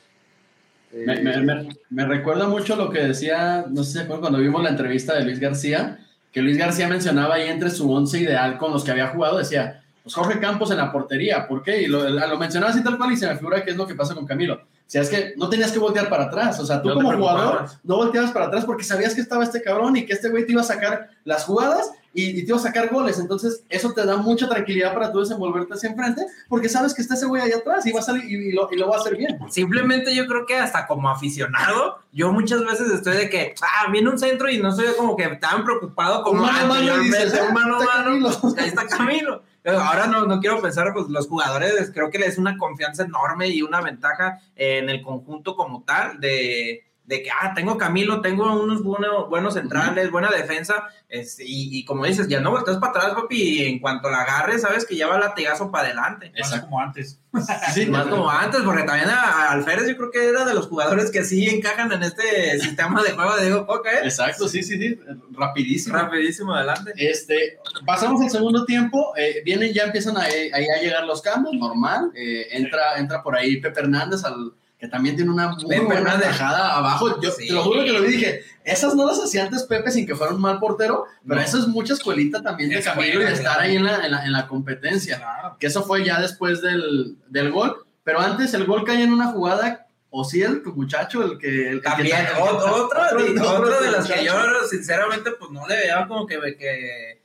Speaker 2: Me recuerda mucho lo que decía, no sé si se acuerdan cuando vimos la entrevista de Luis García, que Luis García mencionaba ahí entre su once ideal con los que había jugado, decía, pues Jorge Campos en la portería, ¿por qué? Y lo, lo mencionaba así tal cual y se me figura que es lo que pasa con Camilo. O sea, es que no tenías que voltear para atrás, o sea, tú
Speaker 3: No
Speaker 2: como jugador no volteabas para atrás porque sabías que estaba este cabrón y que este güey te iba a sacar las jugadas y, y te iba a sacar goles, entonces eso te da mucha tranquilidad para tú desenvolverte hacia enfrente porque sabes que está ese güey ahí atrás y va a salir y, y lo, y lo va a hacer bien.
Speaker 3: Simplemente yo creo que hasta como aficionado, yo muchas veces estoy de que, ah, viene un centro y no estoy como que tan preocupado como
Speaker 2: Un mano mano dices,
Speaker 3: mano
Speaker 2: "Ah,
Speaker 3: mano,
Speaker 2: está Camilo".
Speaker 3: ahí está Camilo. Ahora no, no quiero pensar, pues los jugadores creo que les es una confianza enorme y una ventaja en el conjunto como tal de, de que, ah, tengo Camilo, tengo unos buenos, buenos centrales, buena defensa, este, y, y como dices, ya no volteas para atrás, papi, y en cuanto la agarres, sabes que ya va latigazo para adelante.
Speaker 4: Más como antes.
Speaker 2: Sí,
Speaker 3: Más como antes, porque también a, a Alférez yo creo que era de los jugadores que sí encajan en este sistema de juego de Diego Coca, ¿eh?
Speaker 2: Exacto, sí, sí, sí, rapidísimo.
Speaker 3: Rapidísimo adelante.
Speaker 2: Este, pasamos al segundo tiempo, eh, vienen, ya empiezan a, ahí a llegar los cambios, normal, eh, entra, entra por ahí Pepe Hernández, al, que también tiene una muy
Speaker 3: Pepe
Speaker 2: buena tajada abajo, yo
Speaker 3: Sí.
Speaker 2: te lo juro que lo vi, dije, esas no las hacía antes Pepe sin que fuera un mal portero, pero
Speaker 4: No.
Speaker 2: eso es mucha escuelita también de
Speaker 4: Escuela,
Speaker 2: Camilo y de estar
Speaker 4: claro.
Speaker 2: ahí en la, en la, en la competencia,
Speaker 4: Claro.
Speaker 2: que eso fue ya después del, del gol, pero antes el gol cae en una jugada, o sí el muchacho, el que... El, que-
Speaker 3: También,
Speaker 2: el que-
Speaker 3: otro,
Speaker 2: otro-
Speaker 3: de-
Speaker 2: otro
Speaker 3: las que yo sinceramente pues no le veía como que, que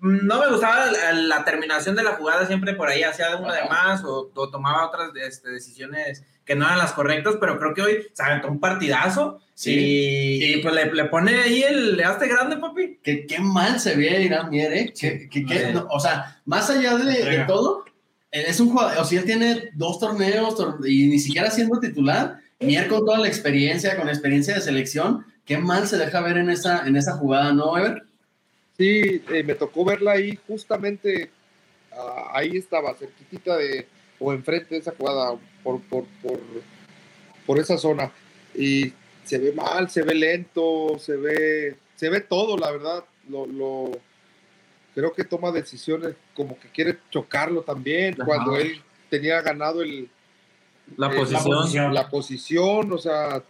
Speaker 3: no me gustaba la, la terminación de la jugada siempre por ahí hacía una de más o, o tomaba otras este, decisiones que no eran las correctas, pero creo que hoy se aventó un partidazo
Speaker 2: Sí.
Speaker 3: y, y, pues le, le pone ahí el le hace grande, papi.
Speaker 2: que qué mal se ve Irán Mier, ¿eh?
Speaker 3: Sí.
Speaker 2: no, o sea, más allá de, todo, él es un jugador, o sea, él tiene dos torneos tor- y ni siquiera siendo titular, Mier con toda la experiencia, con experiencia de selección, qué mal se deja ver en esa, en esa jugada, ¿no, Ever?
Speaker 5: Sí, eh, me tocó verla ahí, justamente ah, ahí estaba, cerquitita de, o enfrente de esa jugada, por, por, por, por esa zona. Y se ve mal, se ve lento, se ve, se ve todo, la verdad. Lo, lo- creo que toma decisiones como que quiere chocarlo también,
Speaker 3: Ajá.
Speaker 5: cuando él tenía ganado el,
Speaker 3: La
Speaker 5: eh,
Speaker 3: posición.
Speaker 5: la posición, o sea,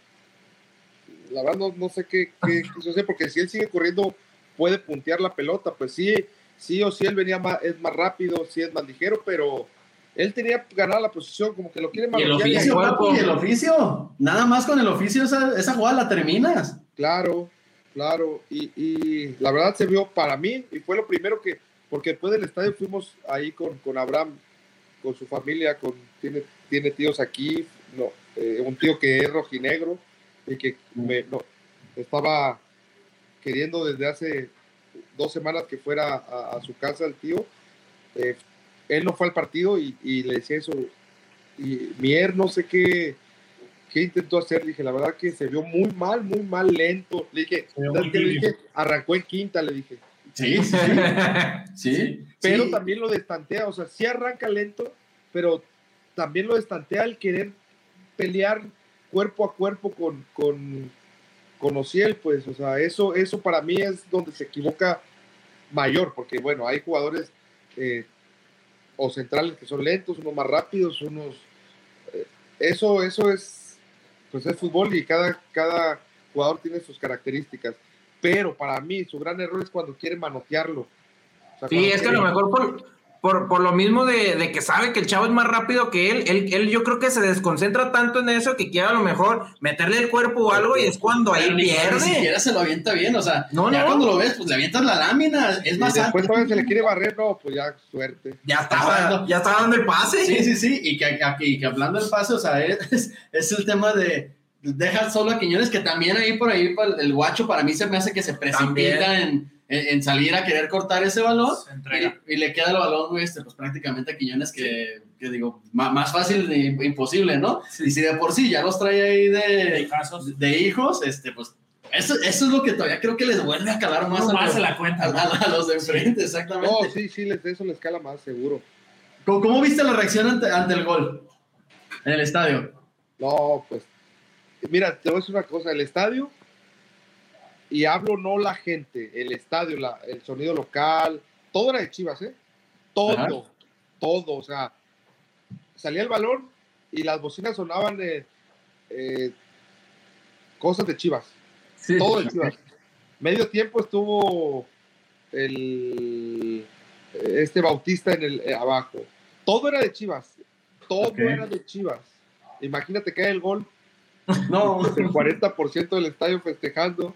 Speaker 5: la verdad no, no sé qué, qué quiso hacer, porque si él sigue corriendo, puede puntear la pelota. Pues sí, sí o sí él venía más, es más rápido, sí es más ligero, pero él tenía ganada la posición, como que lo quiere
Speaker 2: Y el
Speaker 5: manotear y ahí-
Speaker 2: oficio, papi, el oficio. Nada más con el oficio esa, esa jugada la terminas.
Speaker 5: Claro, claro. Y, y la verdad se vio para mí, y fue lo primero que, porque después del estadio fuimos ahí con, con Abraham, con su familia, con, tiene, tiene tíos aquí, no, eh, un tío que es rojinegro y que me, no, estaba queriendo desde hace dos semanas que fuera a, a su casa el tío. Eh, él no fue al partido y, y le decía eso. Y Mier, no sé qué, qué intentó hacer. Dije, la verdad que se vio muy mal, muy mal, lento. Le dije. Le dije, arrancó en quinta, le dije.
Speaker 2: Sí, sí, sí. sí.
Speaker 5: Pero
Speaker 2: sí.
Speaker 5: también lo destantea, o sea, sí arranca lento, pero también lo destantea el querer pelear cuerpo a cuerpo con, con, con Ociel, pues, o sea, eso, eso para mí es donde se equivoca mayor, porque bueno, hay jugadores eh, o centrales que son lentos, unos más rápidos, unos... eh, eso, eso es, pues es fútbol y cada, cada jugador tiene sus características. Pero para mí su gran error es cuando quiere manotearlo. O sea,
Speaker 3: Sí, es que a lo mejor por, por, por lo mismo de, de que sabe que el chavo es más rápido que él, él, él yo creo que se desconcentra tanto en eso que quiere a lo mejor meterle el cuerpo o algo y es cuando ahí
Speaker 2: ni, ni
Speaker 3: pierde.
Speaker 2: siquiera se lo avienta bien, o sea,
Speaker 3: No,
Speaker 2: ya
Speaker 3: no.
Speaker 2: cuando lo ves, pues le avientas la lámina, es
Speaker 5: Y
Speaker 2: más
Speaker 5: después
Speaker 2: antes.
Speaker 5: todavía se le quiere barrer, no, pues ya suerte.
Speaker 3: Ya estaba, ya estaba dando el pase.
Speaker 2: Sí, sí, sí, y que, que- y que hablando del pase, o sea, es, es el tema de dejar solo a Quiñones, que también ahí por ahí pa- el guacho para mí se me hace que se precipita en, en- en salir a querer cortar ese balón y, y le queda el balón, güey, este, pues prácticamente a Quiñones que, que digo, más fácil de imposible, ¿no? Y si de por sí ya los trae ahí de,
Speaker 4: casos.
Speaker 2: de hijos, este, pues eso, eso es lo que todavía creo que les vuelve a calar más,
Speaker 4: No
Speaker 2: a,
Speaker 4: más
Speaker 2: los,
Speaker 4: se la cuenta.
Speaker 2: a- a- a los de enfrente, exactamente.
Speaker 5: No, sí, sí, les, eso les cala más, seguro.
Speaker 2: ¿Cómo, cómo viste la reacción ante, ante el gol en el estadio?
Speaker 5: No, pues, mira, te voy a decir una cosa, el estadio, y hablo no la gente, el estadio, la- el sonido local, todo era de Chivas, ¿eh? Todo,
Speaker 2: Ajá.
Speaker 5: todo, o sea, salía el balón y las bocinas sonaban eh, eh, cosas de Chivas.
Speaker 3: Sí.
Speaker 5: todo de Chivas. Medio tiempo estuvo el este Bautista en el eh, abajo. Todo era de Chivas. Todo era de Chivas. Imagínate que hay el gol,
Speaker 2: No,
Speaker 5: el 40% del estadio festejando.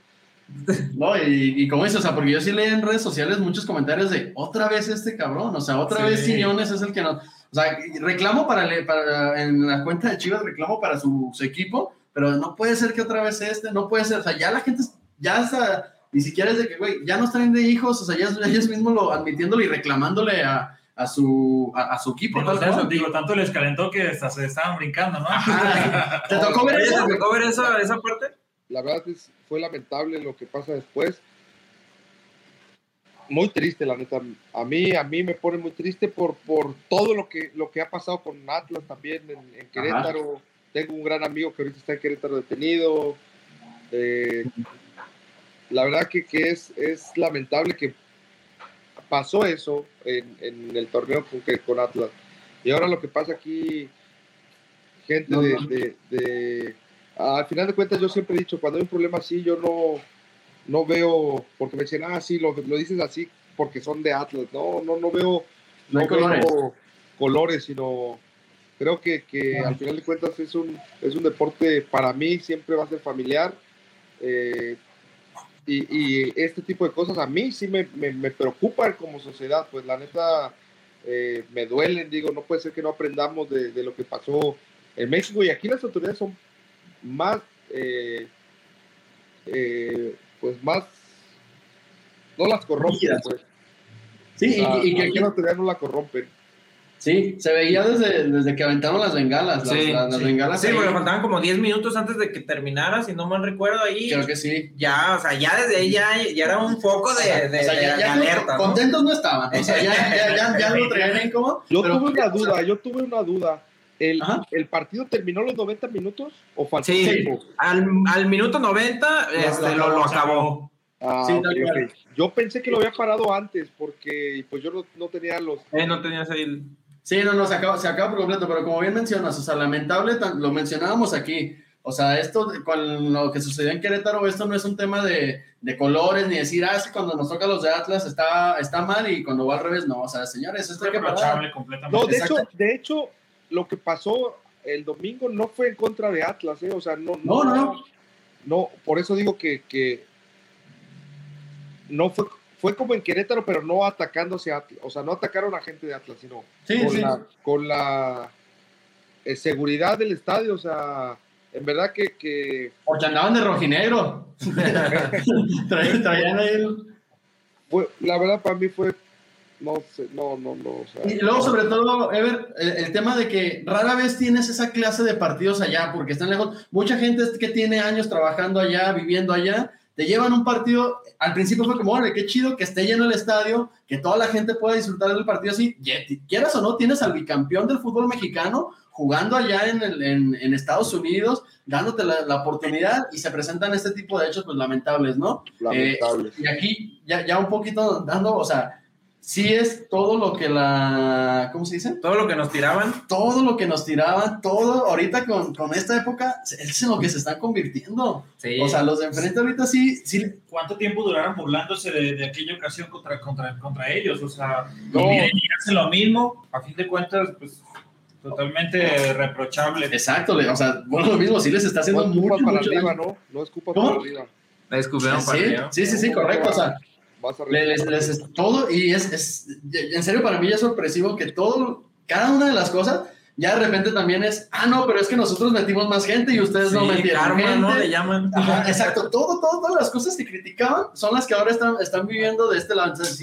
Speaker 2: No, y, y como dices, o sea, porque yo sí leí en redes sociales muchos comentarios de otra vez este cabrón, o sea, otra
Speaker 4: Sí.
Speaker 2: vez Quiñones es el que nos. O sea, reclamo para, le- para en la cuenta de Chivas, reclamo para su, su equipo, pero no puede ser que otra vez este, no puede ser, o sea, ya la gente, ya hasta, ni siquiera es de que, güey, ya no están de hijos, o sea, ya ellos mismos lo admitiéndolo y reclamándole a, a su, a, a su equipo.
Speaker 4: Eso, digo, tanto les calentó que hasta se estaban brincando, ¿no?
Speaker 2: Ajá. ¿Te tocó ver eso?
Speaker 3: ¿te tocó ver esa, esa parte?
Speaker 5: La verdad es, fue lamentable lo que pasa después. Muy triste, la neta. A mí, a mí me pone muy triste por, por todo lo que, lo que ha pasado con Atlas también en, en Querétaro. Tengo un gran amigo que ahorita está en Querétaro detenido. Eh, la verdad que, que es, es lamentable que pasó eso en, en el torneo con, con Atlas. Y ahora lo que pasa aquí, gente
Speaker 2: No,
Speaker 5: de,
Speaker 2: no.
Speaker 5: de- de- al final de cuentas yo siempre he dicho, cuando hay un problema así, yo no, no veo, porque me dicen, ah, sí, lo, lo dices así porque son de Atlas. No, no, no veo,
Speaker 2: No hay
Speaker 5: veo
Speaker 2: colores.
Speaker 5: colores, sino creo que, que al final de cuentas es un, es un deporte para mí, siempre va a ser familiar. eh, y, y este tipo de cosas a mí sí me, me, me preocupan como sociedad, pues la neta eh, me duelen, digo, no puede ser que no aprendamos de, de lo que pasó en México y aquí las autoridades son más, eh, eh, pues más, no las corrompen, pues.
Speaker 2: Sí, y-
Speaker 5: O sea,
Speaker 2: y, que
Speaker 5: aquí las autoridades no la corrompen.
Speaker 2: Sí, se veía desde, desde que aventaron las bengalas. Las,
Speaker 3: Sí,
Speaker 2: las- las
Speaker 3: sí.
Speaker 2: bengalas
Speaker 3: Sí,
Speaker 2: ahí.
Speaker 3: porque faltaban como 10 minutos antes de que terminara, si no mal recuerdo ahí.
Speaker 2: Creo que sí.
Speaker 3: Ya, o sea, ya desde ahí ya, ya era un foco de, de,
Speaker 2: O sea, ya,
Speaker 3: de
Speaker 2: ya no-
Speaker 3: alerta, ¿no?
Speaker 2: contentos no estaban. O sea, ya, ya, ya, ya lo traían como.
Speaker 5: Yo
Speaker 2: pero-
Speaker 5: tuve una duda, yo tuve una duda. ¿El. ¿El partido terminó los 90 minutos o faltó
Speaker 3: Sí.
Speaker 5: tiempo?
Speaker 3: Al, al minuto 90 este, lo, lo acabó.
Speaker 5: Ah,
Speaker 2: Sí,
Speaker 5: ok,
Speaker 2: tal cual.
Speaker 5: ok. Yo pensé que lo había parado antes porque pues yo no, no tenía los...
Speaker 3: Eh, no tenías ahí el...
Speaker 2: Sí, no, no, se acaba, se acaba por completo, pero como bien mencionas, o sea, lamentable, lo mencionábamos aquí, O sea, esto con lo que sucedió en Querétaro, esto no es un tema de, de colores ni decir, ah, es que cuando nos toca los de Atlas está, está mal y cuando va al revés, no. O sea, señores, esto hay que parar.
Speaker 4: reprochable completamente.
Speaker 5: No, de hecho, de hecho, lo que pasó el domingo no fue en contra de Atlas, ¿eh? O sea, no,
Speaker 2: No, no, no.
Speaker 5: no, por eso digo que, que no fue, fue como en Querétaro, pero no atacándose a Atlas, o sea, no atacaron a gente de Atlas, sino
Speaker 2: Sí,
Speaker 5: con,
Speaker 2: sí.
Speaker 5: La, con la eh, seguridad del estadio, o sea, en verdad que, que
Speaker 2: Porque andaban de rojinegro. Traían, traían ahí el-
Speaker 5: la verdad para mí fue, no no, no, no, o sea,
Speaker 2: Y luego, sobre todo, Ever, el, el tema de que rara vez tienes esa clase de partidos allá, porque están lejos. Mucha gente que tiene años trabajando allá, viviendo allá, te llevan un partido. Al principio fue como, órale, qué chido que esté lleno el estadio, que toda la gente pueda disfrutar del partido así. Quieras o no, tienes al bicampeón del fútbol mexicano jugando allá en, el- en- en Estados Unidos, dándote la, la oportunidad y se presentan este tipo de hechos, pues lamentables, ¿no?
Speaker 5: lamentable.
Speaker 2: Eh, y aquí ya, ya un poquito dando, o sea, sí es todo lo que la, ¿cómo se dice?
Speaker 3: Todo lo que nos tiraban.
Speaker 2: Todo lo que nos tiraban, todo ahorita con, con esta época, es en lo que se están convirtiendo.
Speaker 3: Sí.
Speaker 2: O sea, los de enfrente ahorita sí, sí,
Speaker 4: ¿Cuánto tiempo duraron burlándose de, de aquella ocasión contra, contra, contra ellos? O sea,
Speaker 5: No.
Speaker 4: y, y hacen lo mismo, a fin de cuentas, pues totalmente reprochable.
Speaker 2: exacto, o sea, bueno, lo mismo, sí les está
Speaker 5: no
Speaker 2: haciendo
Speaker 5: es culpa
Speaker 2: mucho,
Speaker 5: para
Speaker 2: mucho
Speaker 5: arriba. ¿no? No es culpa
Speaker 2: ¿Cómo?
Speaker 5: para arriba.
Speaker 3: La descubrieron
Speaker 2: Sí,
Speaker 3: partido.
Speaker 2: sí, sí, sí, correcto, o sea,
Speaker 5: Vas a
Speaker 2: Le- les- les- es todo, y es, es- en serio, para mí es sorpresivo que todo, cada una de las cosas, ya de repente también es, ah, no, pero es que nosotros metimos más gente y ustedes no
Speaker 3: Sí,
Speaker 2: metieron
Speaker 3: karma,
Speaker 2: gente.
Speaker 3: ¿no? Le llaman.
Speaker 2: Ajá, exacto, todo, todo, todas las cosas que criticaban son las que ahora están, están viviendo de este lado. Entonces,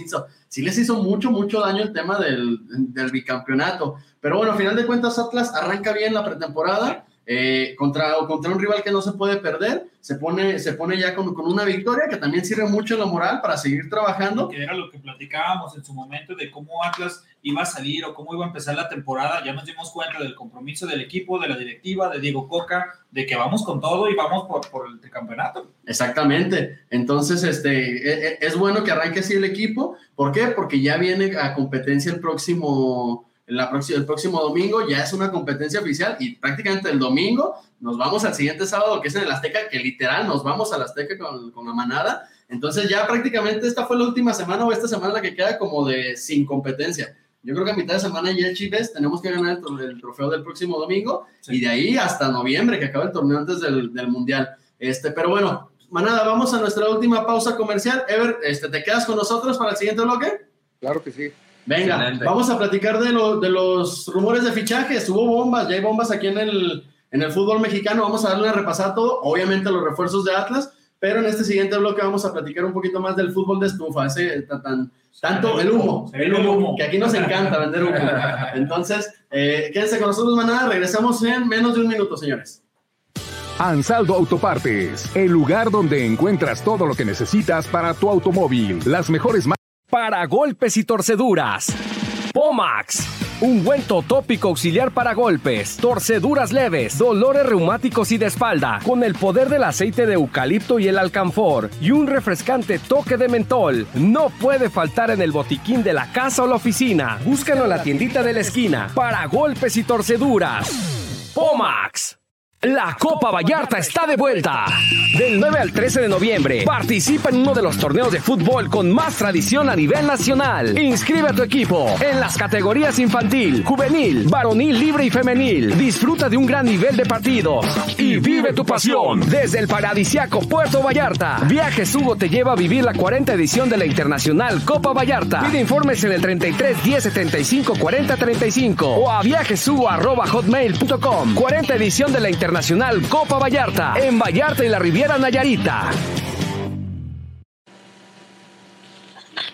Speaker 2: sí les hizo mucho, mucho daño el tema del, del bicampeonato. Pero bueno, al final de cuentas, Atlas arranca bien la pretemporada. Eh, contra, contra un rival que no se puede perder, se pone, se pone ya con, con una victoria que también sirve mucho la moral para seguir trabajando.
Speaker 4: que era lo que platicábamos en su momento de cómo Atlas iba a salir o cómo iba a empezar la temporada, ya nos dimos cuenta del compromiso del equipo, de la directiva, de Diego Coca, de que vamos con todo y vamos por, por el tricampeonato.
Speaker 2: Exactamente. Entonces, este, e- e- es bueno que arranque así el equipo. ¿Por qué? Porque ya viene a competencia el próximo, la próxima, el próximo domingo, ya es una competencia oficial y prácticamente el domingo nos vamos al siguiente sábado, que es en el Azteca, que literal nos vamos al Azteca con, con la manada. Entonces ya prácticamente esta fue la última semana o esta semana la que queda como de sin competencia. Yo creo que a mitad de semana ya Chivas tenemos que ganar el, tro- el trofeo del próximo domingo
Speaker 4: Sí.
Speaker 2: y de ahí hasta noviembre, que acaba el torneo antes del, del Mundial. Este, pero bueno, Manada, vamos a nuestra última pausa comercial. Ever, este, ¿te quedas con nosotros para el siguiente bloque?
Speaker 5: Claro que sí.
Speaker 2: Venga,
Speaker 3: Excelente.
Speaker 2: vamos a platicar de, lo- de los rumores de fichajes. Hubo bombas, ya hay bombas aquí en el, en el fútbol mexicano. Vamos a darle una repasada a todo. Obviamente los refuerzos de Atlas, pero en este siguiente bloque vamos a platicar un poquito más del fútbol de estufa, ese tan, tan- tanto el humo,
Speaker 4: Se
Speaker 2: el humo,
Speaker 4: humo.
Speaker 2: que aquí nos encanta vender humo. Entonces, eh, quédense con nosotros, manada. Regresamos en menos de un minuto, señores.
Speaker 1: Ansaldo Autopartes, el lugar donde encuentras todo lo que necesitas para tu automóvil. Las mejores marcas.
Speaker 6: Para golpes y torceduras. Pomax. Un buen tópico auxiliar para golpes, torceduras leves, dolores reumáticos y de espalda, con el poder del aceite de eucalipto y el alcanfor, y un refrescante toque de mentol. No puede faltar en el botiquín de la casa o la oficina. Búscalo en la tiendita de la esquina. Para golpes y torceduras. Pomax. La Copa Vallarta está de vuelta. Del 9 al 13 de noviembre, participa en uno de los torneos de fútbol con más tradición a nivel nacional. Inscribe a tu equipo en las categorías infantil, juvenil, varonil libre y femenil. Disfruta de un gran nivel de partidos y vive tu pasión. Desde el paradisiaco Puerto Vallarta, Viajes Hugo te lleva a vivir la 40 edición de la Internacional Copa Vallarta. Pide informes en el 33 10 75 40 35 o a viajeshugo arroba hotmail.com. 40 edición de la Internacional Copa Vallarta en Vallarta y la Riviera Nayarita.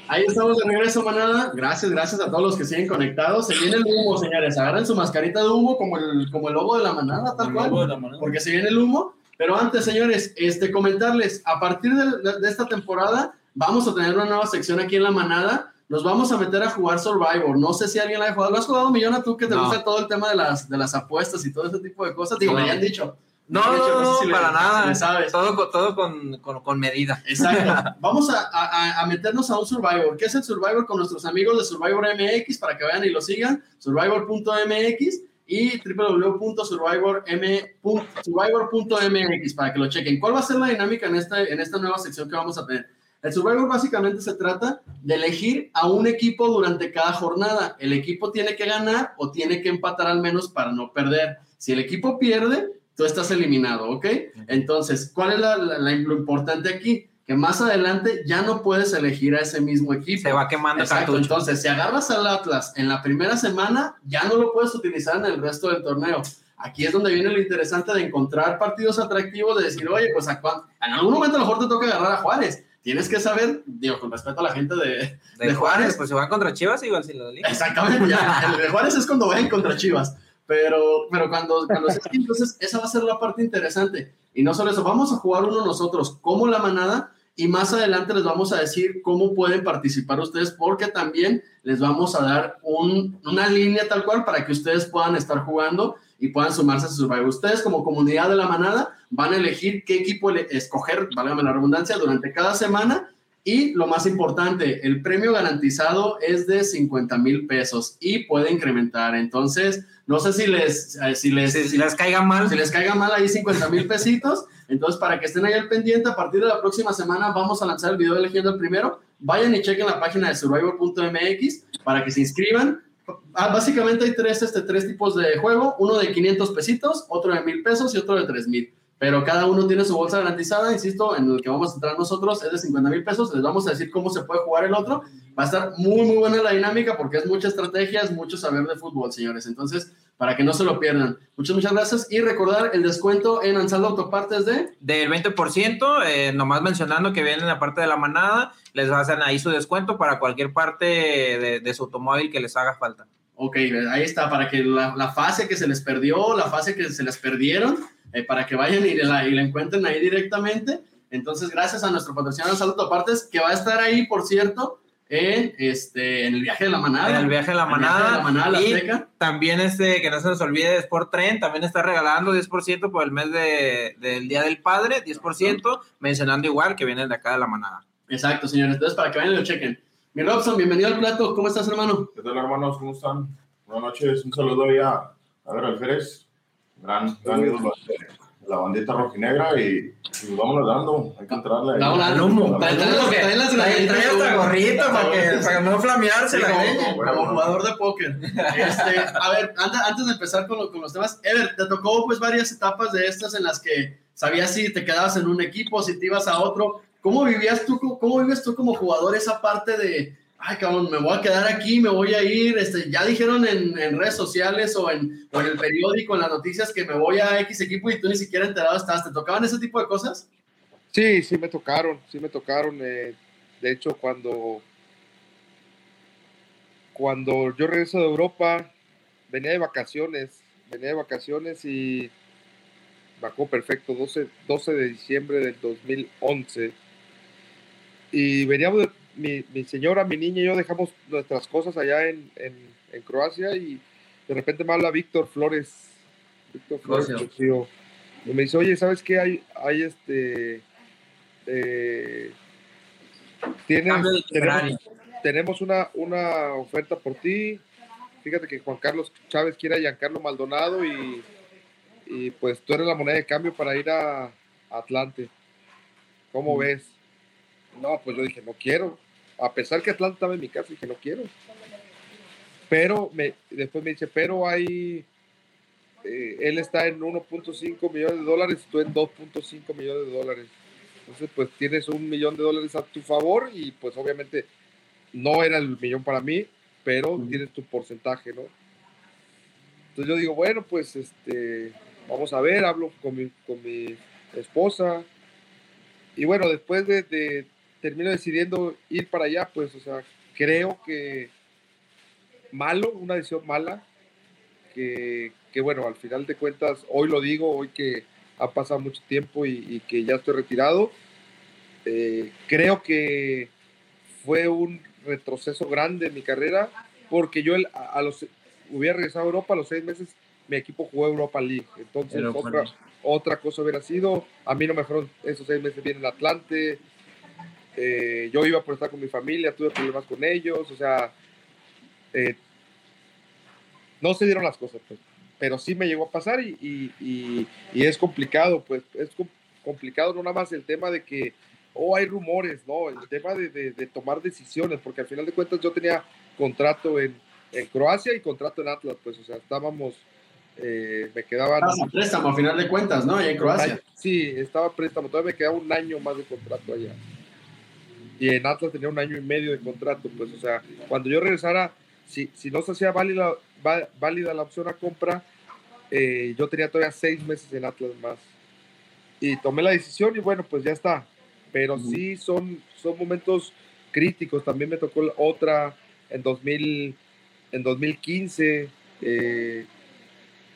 Speaker 2: Ahí estamos de regreso, manada. Gracias, gracias a todos los que siguen conectados. Se viene el humo, señores. Agarren su mascarita de humo como el, como el logo de la manada, tal cual. Porque se viene el humo. Pero antes, señores, este, comentarles, a partir de, de- de esta temporada, vamos a tener una nueva sección aquí en la manada. Nos vamos a meter a jugar Survivor. No sé si alguien la ha jugado. ¿Lo has jugado, Millona, tú que te
Speaker 3: No.
Speaker 2: gusta todo el tema de las, de las apuestas y todo ese tipo de cosas? Digo,
Speaker 3: No.
Speaker 2: me habían dicho.
Speaker 3: No,
Speaker 2: dicho,
Speaker 3: no, no,
Speaker 2: sé si le-
Speaker 3: para
Speaker 2: si
Speaker 3: nada.
Speaker 2: le sabes.
Speaker 3: Todo, con- todo con, con, con medida.
Speaker 2: Exacto. Vamos a, a- a meternos a un Survivor. ¿Qué es el Survivor con nuestros amigos de Survivor MX para que vayan y lo sigan? Survivor.mx. y www.survivor.mx para que lo chequen. ¿Cuál va a ser la dinámica en esta, en esta nueva sección que vamos a tener? El Survivor básicamente se trata de elegir a un equipo durante cada jornada. El equipo tiene que ganar o tiene que empatar al menos para no perder. Si el equipo pierde, tú estás eliminado, ¿ok? Entonces, ¿cuál es la, la- la- lo importante aquí? Que más adelante ya no puedes elegir a ese mismo equipo.
Speaker 3: Se va quemando
Speaker 2: Exacto,
Speaker 3: cartucho.
Speaker 2: entonces si agarras al Atlas en la primera semana, ya no lo puedes utilizar en el resto del torneo. Aquí es donde viene lo interesante de encontrar partidos atractivos, de decir, oye, pues a en algún momento a lo mejor te toca agarrar a Juárez. Tienes que saber, digo, con respeto a la gente de,
Speaker 3: De,
Speaker 2: de
Speaker 3: Juárez,
Speaker 2: Juárez.
Speaker 3: pues si van contra Chivas, igual si lo eligen.
Speaker 2: Exactamente, ya. El de Juárez es cuando vayan contra Chivas. Pero, pero cuando, cuando se entonces esa va a ser la parte interesante. Y no solo eso, vamos a jugar uno nosotros como la manada y más adelante les vamos a decir cómo pueden participar ustedes porque también les vamos a dar un- una línea tal cual para que ustedes puedan estar jugando y puedan sumarse a Survivor. Ustedes como comunidad de la manada van a elegir qué equipo escoger, válgame la redundancia, durante cada semana y lo más importante, el premio garantizado es de 50 mil pesos y puede incrementar. Entonces, no sé si les, eh, si les,
Speaker 3: Si, si les caiga mal,
Speaker 2: si les caiga mal ahí 50 mil pesitos. Entonces, para que estén ahí al pendiente, a partir de la próxima semana vamos a lanzar el video eligiendo el primero. Vayan y chequen la página de survivor.mx para que se inscriban. Ah, básicamente hay tres, este, tres tipos de juego, uno de 500 pesitos, otro de 1000 pesos y otro de 3000. Pero cada uno tiene su bolsa garantizada, insisto, en el que vamos a entrar nosotros es de 50 mil pesos. Les vamos a decir cómo se puede jugar el otro. Va a estar muy, muy buena la dinámica porque es mucha estrategia, es mucho saber de fútbol, señores. Entonces, para que no se lo pierdan. Muchas, muchas gracias. Y recordar el descuento en Ansaldo Autopartes de
Speaker 3: del 20%, eh, nomás mencionando que viene en la parte de la manada, les hacen ahí su descuento para cualquier parte de, de su automóvil que les haga falta.
Speaker 2: Ok, ahí está, para que la, la fase que se les perdió, la fase que se les perdieron, eh, para que vayan y la, y la encuentren ahí directamente. Entonces, gracias a nuestro patrocinador Salud Apartes, que va a estar ahí, por cierto, en, este, en el viaje de la manada.
Speaker 3: En el viaje de la
Speaker 2: El viaje
Speaker 3: manada.
Speaker 2: de la manada, la
Speaker 3: y
Speaker 2: Azteca.
Speaker 3: también este, que no se nos olvide, Sport Trend también está regalando 10% por el mes de- del Día del Padre, 10%, mencionando igual que vienen de acá de la manada.
Speaker 2: Exacto, señores. Entonces, para que vayan y lo chequen. Mi Robson, bienvenido al plato. ¿Cómo estás, hermano?
Speaker 7: ¿Qué tal, hermanos? ¿Cómo están? Buenas noches. Un saludo ahí a, ver, Alférez, gran, gran ídolo la bandita rojinegra y, y vámonos dando. Hay que entrarle ahí.
Speaker 2: Da un
Speaker 3: Al humo.
Speaker 2: Trae-
Speaker 3: hasta gorrito para, que, para no flamearse
Speaker 2: Sí,
Speaker 3: la
Speaker 2: como,
Speaker 3: greña.
Speaker 2: como jugador de póker. Este, a ver, anda- antes de empezar con, lo- con los temas, Ever, te tocó pues varias etapas de estas en las que sabías si te quedabas en un equipo, si te ibas a otro. ¿Cómo vivías tú, cómo vives tú como jugador esa parte de, ay cabrón, me voy a quedar aquí, me voy a ir? Este, ya dijeron en, redes sociales o en, o en el periódico, en las noticias, que me voy a X equipo y tú ni siquiera enterado estás. ¿Te tocaban ese tipo de cosas?
Speaker 5: Sí, sí me tocaron, sí me tocaron. eh, de hecho, cuando, cuando yo regreso de Europa, venía de vacaciones, venía de vacaciones y bajó perfecto, 12, 12 de diciembre del 2011. Y veníamos, de- mi, mi señora, mi niña y yo dejamos nuestras cosas allá en, en, en Croacia y de repente me habla Víctor Flores. Víctor Flores, y me dice, oye, ¿sabes qué? Hay, hay este... eh, tienes, tenemos, tenemos una, una oferta por ti. Fíjate que Juan Carlos Chávez quiere a Giancarlo Maldonado y, y pues tú eres la moneda de cambio para ir a, a Atlante. ¿Cómo ves? No, pues yo dije, no quiero. A pesar que Atlante estaba en mi casa, dije, no quiero. Pero me, después me dice, pero hay, eh, él está en 1.5 millones de dólares y tú en 2.5 millones de dólares. Entonces, pues tienes un millón de dólares a tu favor y pues obviamente no era el millón para mí, pero tienes tu porcentaje, ¿no? Entonces yo digo, bueno, pues este, vamos a ver, hablo con mi, con mi esposa. Y bueno, después de, de- termino decidiendo ir para allá, pues, o sea, creo que malo, una decisión mala, que, que bueno, al final de cuentas, hoy lo digo, hoy que ha pasado mucho tiempo y, y que ya estoy retirado, eh, creo que fue un retroceso grande en mi carrera, porque yo el- a, a los, hubiera regresado a Europa a los seis meses, mi equipo jugó Europa League, entonces otra, otra cosa hubiera sido, a mí no me fueron esos seis meses bien en Atlante, eh, yo iba por estar con mi familia, tuve problemas con ellos, o sea, eh, no se dieron las cosas, pues. pero sí me llegó a pasar y, y, y- y es complicado, pues es com- complicado no nada más el tema de que, oh, hay rumores, no, el tema de, de- de tomar decisiones, porque al final de cuentas yo tenía contrato en, en Croacia y contrato en Atlas, pues, o sea, estábamos, eh, me quedaban...
Speaker 2: Estabas a préstamo a final de cuentas, ¿no? Allá en Croacia.
Speaker 5: Sí, estaba préstamo, todavía me quedaba un año más de contrato allá. Y en Atlas tenía un año y medio de contrato, pues, o sea, cuando yo regresara, si, si no se hacía válida, va- válida la opción a compra, eh, yo tenía todavía seis meses en Atlas más. Y tomé la decisión y bueno, pues ya está. Pero sí son, son momentos críticos. También me tocó otra en, 2000, en 2015, eh,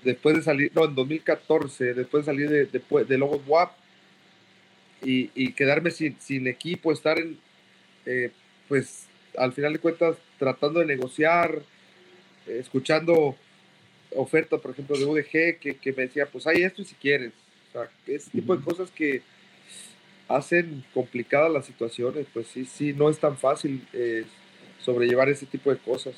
Speaker 5: después de salir, no, en 2014, después de salir de, de, de Lobos WAP y, y quedarme sin, sin equipo, estar en, eh, pues al final de cuentas tratando de negociar, eh, escuchando ofertas, por ejemplo, de UDG, que, que me decía, pues hay esto y si quieres. O sea, ese tipo de cosas que hacen complicadas las situaciones, pues sí, sí, no es tan fácil eh, sobrellevar ese tipo de cosas.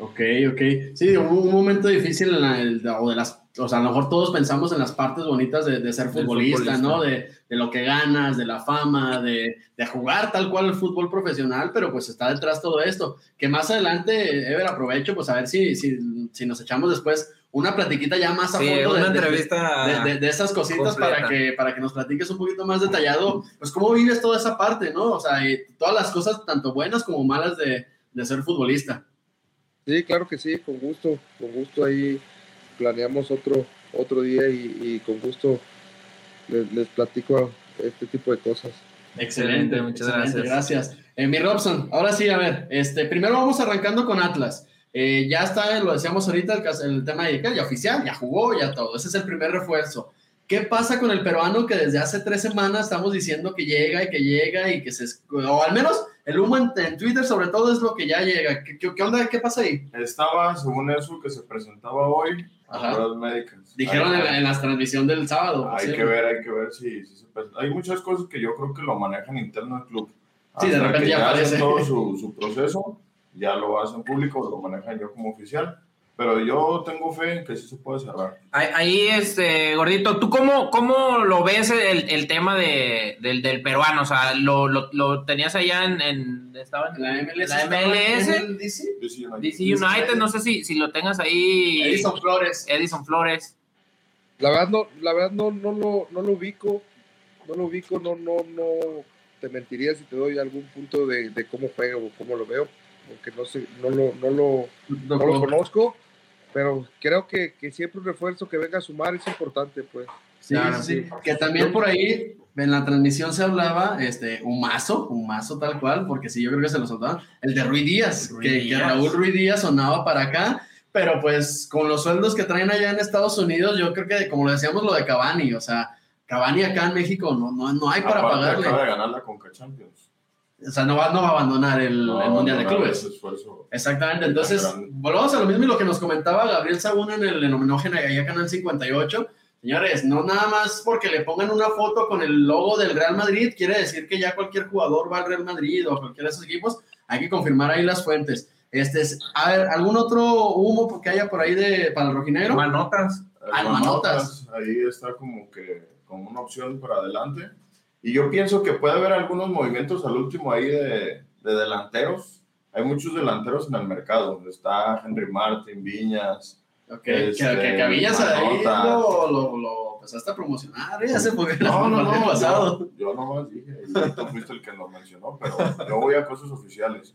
Speaker 2: Ok, ok. Sí, hubo un momento difícil en la, el- o de las, o sea, a lo mejor todos pensamos en las partes bonitas de, de ser futbolista,
Speaker 3: futbolista.
Speaker 2: ¿no? De, de lo que ganas, de la fama, de, de jugar tal cual el fútbol profesional, pero pues está detrás todo esto. Que más adelante, Ever, aprovecho, pues a ver si, si, si nos echamos después una platiquita ya más a
Speaker 3: Sí,
Speaker 2: fondo de-
Speaker 3: una
Speaker 2: de- de-
Speaker 3: entrevista.
Speaker 2: de, de- de esas cositas
Speaker 3: completa.
Speaker 2: para que, para que nos platiques un poquito más detallado, pues cómo vives toda esa parte, ¿no? O sea, y todas las cosas, tanto buenas como malas de, de ser futbolista.
Speaker 5: Sí, claro que sí, con gusto, con gusto ahí planeamos otro, otro día y, y con gusto les, les platico este tipo de cosas.
Speaker 2: Excelente,
Speaker 3: muchas
Speaker 2: excelente,
Speaker 3: gracias.
Speaker 2: gracias. Eh, mi Robson, ahora sí, a ver, este, primero vamos arrancando con Atlas. Eh, ya está, lo decíamos ahorita, el, tema de ya oficial, ya jugó, ya todo. Ese es el primer refuerzo. ¿Qué pasa con el peruano que desde hace tres semanas estamos diciendo que llega y que llega y que se... O al menos el humo en, en Twitter sobre todo es lo que ya llega. ¿Qué, qué, onda? ¿Qué pasa ahí?
Speaker 7: Estaba, según eso, que se presentaba hoy
Speaker 2: Ajá.
Speaker 7: médicas.
Speaker 2: Dijeron
Speaker 7: Hay-
Speaker 2: en, en la transmisión del sábado.
Speaker 7: Hay
Speaker 2: ¿sí?
Speaker 7: que ver, hay que ver si, si se presenta. Hay muchas cosas que yo creo que lo manejan interno del club.
Speaker 2: Sí, de
Speaker 7: Hasta
Speaker 2: repente
Speaker 7: que
Speaker 2: ya
Speaker 7: hacen
Speaker 2: aparece.
Speaker 7: todo su, su proceso, ya lo hacen público, lo manejan yo como oficial. Pero yo tengo fe en que sí se puede cerrar.
Speaker 3: Ahí, ahí, este, gordito, ¿tú cómo, cómo lo ves el, el tema de, del, del peruano? O sea, ¿lo, lo, lo tenías allá en, en- estaba en
Speaker 2: La MLS.
Speaker 3: la MLS,
Speaker 2: en DC.
Speaker 7: DC United.
Speaker 3: DC United, no sé si, si lo tengas ahí,
Speaker 2: Edison Flores.
Speaker 3: Edison Flores.
Speaker 5: La verdad no, la verdad no, no lo, no lo ubico, no lo ubico, no, no, no te mentiría si te doy algún punto de, de cómo juega o cómo lo veo, porque no sé, no lo, no lo, no lo conozco, pero creo que, que siempre un refuerzo que venga a sumar es importante, pues.
Speaker 2: Sí,
Speaker 3: Claro,
Speaker 2: sí, sí. Que también por ahí en la transmisión se hablaba, este, un mazo, un mazo tal cual, porque sí, yo creo que se lo soltaban, el de Rui Díaz, que. Raúl Rui Díaz sonaba para acá, pero pues con los sueldos que traen allá en Estados Unidos, yo creo que, como lo decíamos, lo de Cavani, o sea, Cavani acá en México no, no, no hay para
Speaker 7: Aparte,
Speaker 2: pagarle.
Speaker 7: acaba de ganar la Conca Champions.
Speaker 2: O sea, no va, no va a abandonar el,
Speaker 7: No,
Speaker 2: el Mundial de Clubes.
Speaker 7: esfuerzo.
Speaker 2: Exactamente, entonces volvamos a lo mismo y lo que nos comentaba Gabriel Sagún en el en homenaje a allá Canal 58. Señores, no nada más porque le pongan una foto con el logo del Real Madrid, quiere decir que ya cualquier jugador va al Real Madrid o a cualquiera de esos equipos, hay que confirmar ahí las fuentes. Este es, a ver, ¿algún otro humo que haya por ahí de, para el rojinegro?
Speaker 3: Manotas.
Speaker 2: Ah. Manotas,
Speaker 7: Ahí está como que como una opción para adelante. Y yo pienso que puede haber algunos movimientos al último ahí de, de delanteros. Hay muchos delanteros en el mercado. Está Henry Martin, Viñas.
Speaker 2: Ok, que,
Speaker 7: Este,
Speaker 2: que, que Villas ahí
Speaker 7: Manotas.
Speaker 2: lo, lo, lo empezaste a promocionar, ya se fue
Speaker 7: No, no, no.
Speaker 2: pasado.
Speaker 7: Yo, yo nomás dije, tú fuiste el que lo mencionó, pero yo voy a cosas oficiales.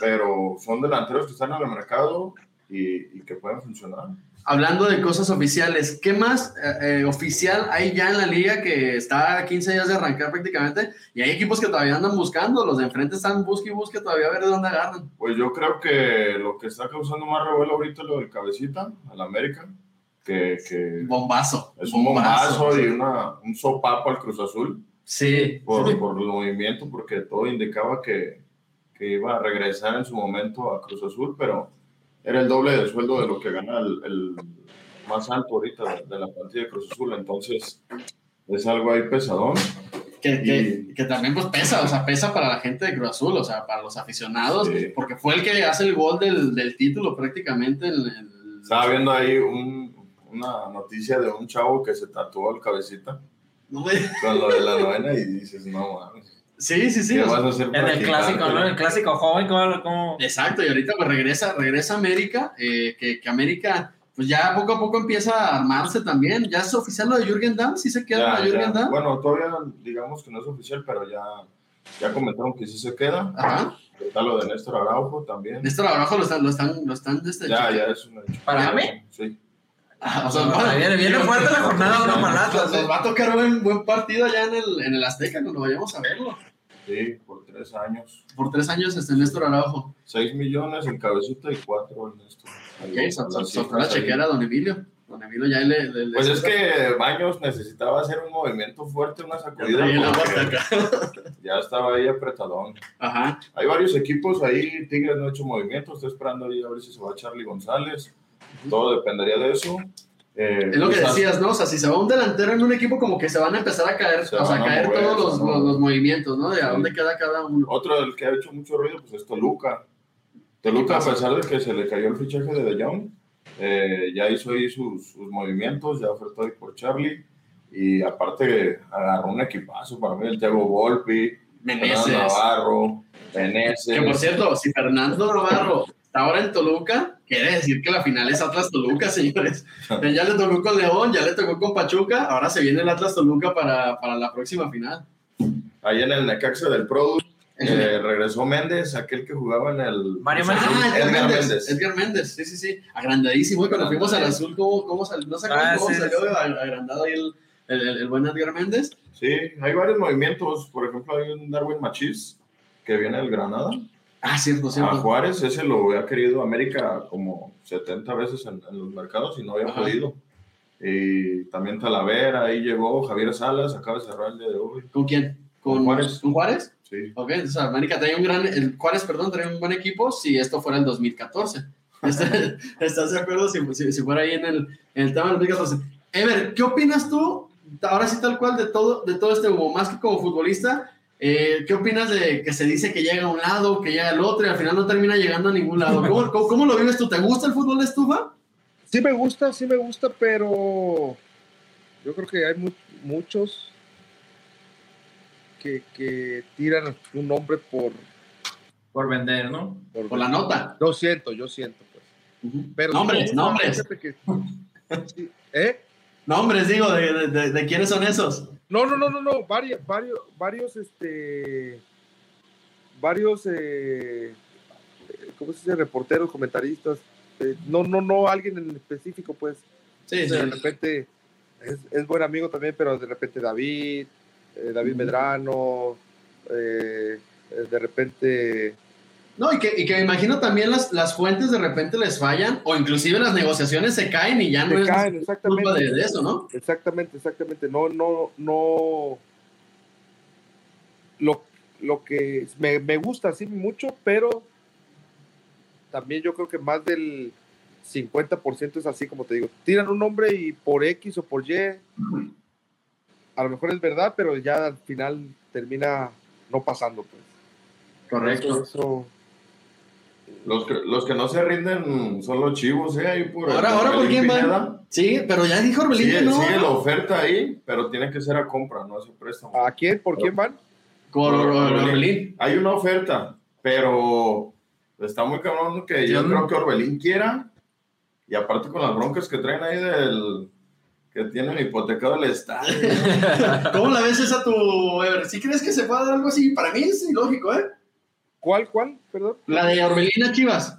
Speaker 7: Pero son delanteros que están en el mercado y, y que pueden funcionar.
Speaker 2: Hablando de cosas oficiales, ¿qué más eh, eh, oficial hay ya en la liga que está a 15 días de arrancar prácticamente? Y hay equipos que todavía andan buscando, los de enfrente están busque y busque todavía a ver de dónde agarran.
Speaker 7: Pues yo creo que lo que está causando más revuelo ahorita es lo del cabecita, al América, que, que
Speaker 2: Bombazo.
Speaker 7: es un bombazo y
Speaker 2: sí.
Speaker 7: una, un sopapo al Cruz Azul
Speaker 2: Sí.
Speaker 7: por, por el movimiento, porque todo indicaba que, que iba a regresar en su momento a Cruz Azul, pero era el doble de sueldo de lo que gana el, el más alto ahorita de, de la plantilla de Cruz Azul, entonces es algo ahí pesadón.
Speaker 2: Que, que, que también pues pesa, o sea, pesa para la gente de Cruz Azul, o sea, para los aficionados,
Speaker 7: Sí.
Speaker 2: porque fue el que hace el gol del, del título prácticamente en el
Speaker 7: Estaba viendo ahí un- una noticia de un chavo que se tatuó el cabecita
Speaker 2: No me-
Speaker 7: con lo de la novena y dices, no mames.
Speaker 2: Sí, sí, sí.
Speaker 7: ¿Qué
Speaker 2: o sea,
Speaker 7: vas a hacer
Speaker 3: En el clásico? ¿no? El clásico joven, ¿cómo? cómo-
Speaker 2: Exacto, y ahorita pues regresa, regresa a América, eh, que, que América pues ya poco a poco empieza a armarse también. Ya es oficial lo de Jürgen Damm, sí se queda
Speaker 7: Ya,
Speaker 2: lo de Jürgen
Speaker 7: ya.
Speaker 2: Damm.
Speaker 7: Bueno, todavía digamos que no es oficial, pero ya, ya comentaron que sí se queda.
Speaker 2: Ajá.
Speaker 7: Está lo de Néstor Araujo también.
Speaker 2: Néstor abajo lo están, lo están, lo están desde
Speaker 7: Ya, ya es un hecho.
Speaker 3: ¿Para mí?
Speaker 7: Sí.
Speaker 2: Ah, o sea,
Speaker 3: No,
Speaker 2: no,
Speaker 3: viene, viene fuerte la jornada uno para
Speaker 2: nos va a tocar buen, buen partido allá en el, en el Azteca cuando vayamos a verlo.
Speaker 7: Sí, por tres años.
Speaker 2: Por tres años este Néstor Araujo.
Speaker 7: Seis millones en cabecita y cuatro en Néstor.
Speaker 2: Ok, soltó la chequera a Don Emilio. Don Emilio ya le... le- le-
Speaker 7: Pues es que Baños necesitaba hacer un movimiento fuerte, una sacudida. Ya estaba ahí apretadón.
Speaker 2: Ajá.
Speaker 7: Hay varios equipos ahí, Tigres no ha hecho movimiento, está esperando ahí a ver si se va Charlie González. Todo dependería de eso. Eh,
Speaker 2: Es lo que
Speaker 7: quizás-
Speaker 2: decías, ¿no? O sea, si se va un delantero en un equipo, como que se van a empezar a caer, o sea,
Speaker 7: a
Speaker 2: caer
Speaker 7: mover,
Speaker 2: todos los,
Speaker 7: a
Speaker 2: los- los movimientos, ¿no? De a
Speaker 7: Sí.
Speaker 2: dónde queda cada uno.
Speaker 7: Otro del que ha hecho mucho ruido pues es Toluca. Toluca, a pesar de que se le cayó el fichaje de De Jong, eh, ya hizo ahí sus, sus movimientos, ya ofertó ahí por Charlie. Y aparte agarró un equipazo para mí, el Thiago Volpi,
Speaker 2: Meneses.
Speaker 7: Fernando Navarro, Meneses.
Speaker 2: Que por cierto, si Fernando Navarro está ahora en Toluca, quiere decir que la final es Atlas Toluca, señores. Ya le tocó con León, ya le tocó con Pachuca, ahora se viene el Atlas Toluca para, para la próxima final.
Speaker 7: Ahí en el Necaxa del Product eh, regresó Méndez, aquel que jugaba en el...
Speaker 3: Mario Méndez.
Speaker 2: Ah, Edgar, Méndez.
Speaker 7: Méndez.
Speaker 2: Edgar Méndez, sí, sí, sí. Agrandadísimo. Y cuando fuimos al azul, ¿cómo, cómo salió? No sé cómo,
Speaker 3: Ah,
Speaker 2: cómo
Speaker 3: sí,
Speaker 2: salió
Speaker 3: sí.
Speaker 2: agrandado ahí el, el, el- el buen Edgar Méndez.
Speaker 7: Sí, hay varios movimientos. Por ejemplo, hay un Darwin Machis que viene del Granada.
Speaker 2: Ah, cierto,
Speaker 7: A
Speaker 2: cierto.
Speaker 7: Juárez, ese lo había querido América como 70 veces en, en los mercados y no había
Speaker 2: Ajá.
Speaker 7: podido. Y también Talavera, ahí llegó Javier Salas, acaba de cerrar el día de hoy.
Speaker 2: ¿Con quién? ¿Con,
Speaker 7: Con Juárez.
Speaker 2: ¿Con Juárez?
Speaker 7: Sí.
Speaker 2: Ok, entonces América trae un gran, el Juárez, perdón, trae un buen equipo si esto fuera el 2014. ¿Estás estás de acuerdo si, si, si fuera ahí en el, en el tema del 2014? Ever, ¿qué opinas tú, ahora sí tal cual, de todo, de todo este humo? Más que como futbolista, eh, ¿qué opinas de que se dice que llega a un lado, que llega al otro y al final no termina llegando a ningún lado? ¿Cómo, cómo, cómo lo vives tú? ¿Te gusta el fútbol de estufa?
Speaker 5: Sí me gusta, sí me gusta, pero yo creo que hay mu- muchos que, que tiran un nombre por,
Speaker 3: Por vender, ¿no?
Speaker 5: por,
Speaker 2: Por la nota.
Speaker 5: Yo siento, yo siento, pues. Pero
Speaker 2: nombres, nombres.
Speaker 5: que- ¿Eh?
Speaker 2: Nombres, digo, de, de, de- de quiénes son esos.
Speaker 5: No, no, no, no, no, varios, varios, varios, este, varios, eh, ¿cómo se dice? Reporteros, comentaristas, eh, no, no, no, alguien en específico, pues,
Speaker 2: Sí, sí.
Speaker 5: de repente es, es buen amigo también, pero de repente David, eh, David Medrano, eh, eh, de repente,
Speaker 2: No, y que, y que me imagino también las, las fuentes de repente les fallan, o inclusive las negociaciones se caen y ya no es
Speaker 5: caen,
Speaker 2: culpa
Speaker 5: exactamente.
Speaker 2: de, de eso, ¿no?
Speaker 5: Exactamente, exactamente. No, no, no. Lo, lo que me, me gusta sí mucho, pero también yo creo que más del 50% es así, como te digo. Tiran un nombre y por X o por Y, a lo mejor es verdad, pero ya al final termina no pasando. Pues.
Speaker 2: Correcto.
Speaker 5: Eso,
Speaker 7: Los que, los que no se rinden son los chivos, ¿eh? Ahí por
Speaker 2: Ahora, ahora, ¿por quién van? Sí, pero ya dijo Orbelín que no.
Speaker 7: sigue la oferta ahí, pero tiene que ser a compra, no a ese préstamo.
Speaker 5: ¿A quién? ¿Por quién van?
Speaker 2: Con
Speaker 7: Por
Speaker 2: Orbelín.
Speaker 7: Orbelín. Hay una oferta, pero está muy cabrón que yo
Speaker 3: Yo
Speaker 7: creo
Speaker 3: no-
Speaker 7: que Orbelín quiera. Y aparte con las broncas que traen ahí del que tienen hipotecado el estadio.
Speaker 2: ¿Cómo la ves esa tu? ¿Sí crees que se pueda dar algo así? Para mí es ilógico, ¿eh?
Speaker 5: ¿Cuál, cuál? Perdón.
Speaker 2: La de Orbelín a Chivas.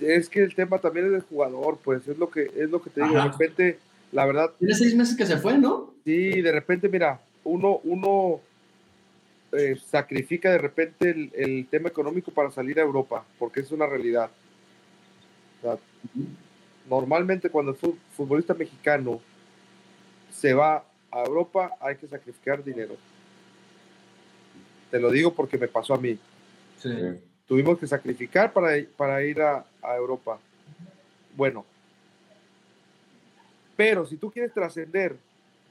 Speaker 5: Es que el tema también es del jugador, pues es lo que es lo que te digo. De repente, la verdad,
Speaker 2: Tiene seis meses que se fue, ¿no?
Speaker 5: Sí, de repente, mira, uno, uno eh, sacrifica de repente el, el tema económico para salir a Europa, porque es una realidad. O sea, normalmente cuando el fu- futbolista mexicano se va a Europa, hay que sacrificar dinero. Te lo digo porque me pasó a mí.
Speaker 3: Sí.
Speaker 5: Tuvimos que sacrificar para, para ir a, a Europa. Bueno, pero si tú quieres trascender,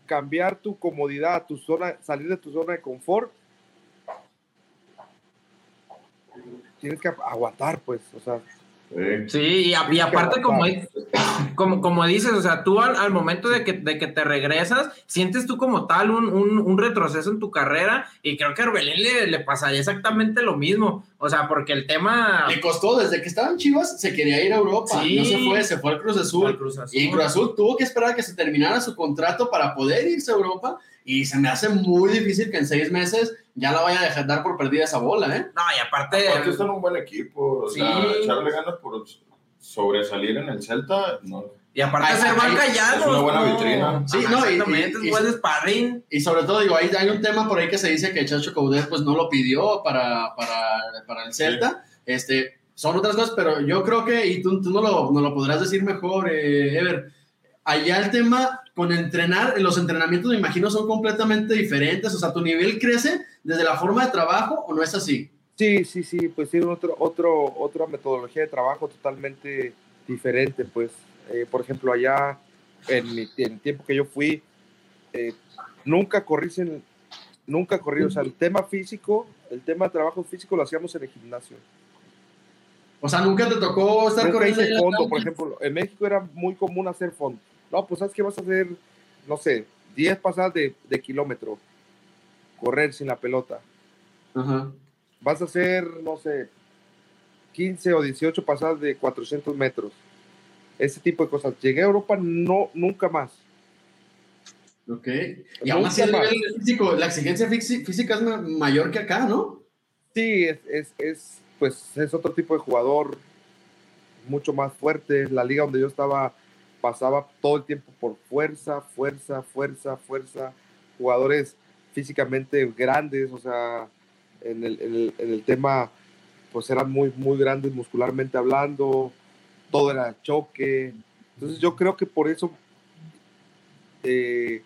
Speaker 5: cambiar tu comodidad, tu zona, salir de tu zona de confort, tienes que aguantar, pues, o sea,
Speaker 7: Sí.
Speaker 3: Sí, y, a- y aparte como, como, como dices, o sea, tú al, al momento de que, de que te regresas, sientes tú como tal un, un, un retroceso en tu carrera y creo que a Orbelín le, le pasaría exactamente lo mismo, o sea, porque el tema...
Speaker 2: Le costó, desde que estaba en Chivas, se quería ir a Europa.
Speaker 3: Sí.
Speaker 2: No se fue, se fue al Cruz Azul.
Speaker 3: al Cruz Azul.
Speaker 2: Y Cruz Azul tuvo que esperar a que se terminara su contrato para poder irse a Europa. Y se me hace muy difícil que en seis meses ya la vaya a dejar dar por perdida esa bola, ¿eh?
Speaker 3: No, y aparte...
Speaker 7: Aparte están un buen equipo, o
Speaker 3: Sí.
Speaker 7: sea, echarle ganas por sobresalir en el Celta, no.
Speaker 3: Y aparte
Speaker 2: Ay,
Speaker 3: ser
Speaker 2: ay,
Speaker 3: banca
Speaker 2: es
Speaker 7: una buena vitrina.
Speaker 2: Sí,
Speaker 3: Sí,
Speaker 2: no,
Speaker 3: no,
Speaker 2: y-
Speaker 3: exactamente,
Speaker 2: y-
Speaker 3: es buen sparring.
Speaker 2: Y sobre todo, digo, hay, hay un tema por ahí que se dice que Chacho Coudet pues no lo pidió para, para, para el Celta. Este, son otras cosas, pero yo creo que, y tú, tú no, lo, no lo podrás decir mejor, eh, Ever, allá el tema con entrenar, los entrenamientos me imagino son completamente diferentes, o sea, tu nivel crece desde la forma de trabajo o no es así.
Speaker 5: Sí, sí, sí, pues tiene otro, otro, otra metodología de trabajo totalmente diferente, pues, eh, por ejemplo, allá en, mi- en el tiempo que yo fui, eh, nunca corrí, sin- nunca corrí, o sea, el tema físico, el tema de trabajo físico lo hacíamos en el gimnasio.
Speaker 2: O sea, nunca te tocó estar
Speaker 5: Nunca
Speaker 2: corriendo.
Speaker 5: hice fondo, por ejemplo, en México era muy común hacer fondo. No, pues sabes que vas a hacer, no sé, 10 pasadas de, de kilómetro, correr sin la pelota.
Speaker 2: Ajá.
Speaker 5: vas a hacer, no sé, 15 o 18 pasadas de 400 metros. Ese tipo de cosas. Llegué a Europa, no, nunca más.
Speaker 2: Ok. Y aún así el nivel físico, la exigencia físi- física es ma- mayor que acá, ¿no?
Speaker 5: Sí, es, es, es, pues, es otro tipo de jugador, mucho más fuerte. La liga donde yo estaba pasaba todo el tiempo por fuerza, fuerza, fuerza, fuerza. Jugadores físicamente grandes, o sea, en el, en el, tema, pues eran muy, muy grandes muscularmente hablando, todo era choque. Entonces yo creo que por eso eh,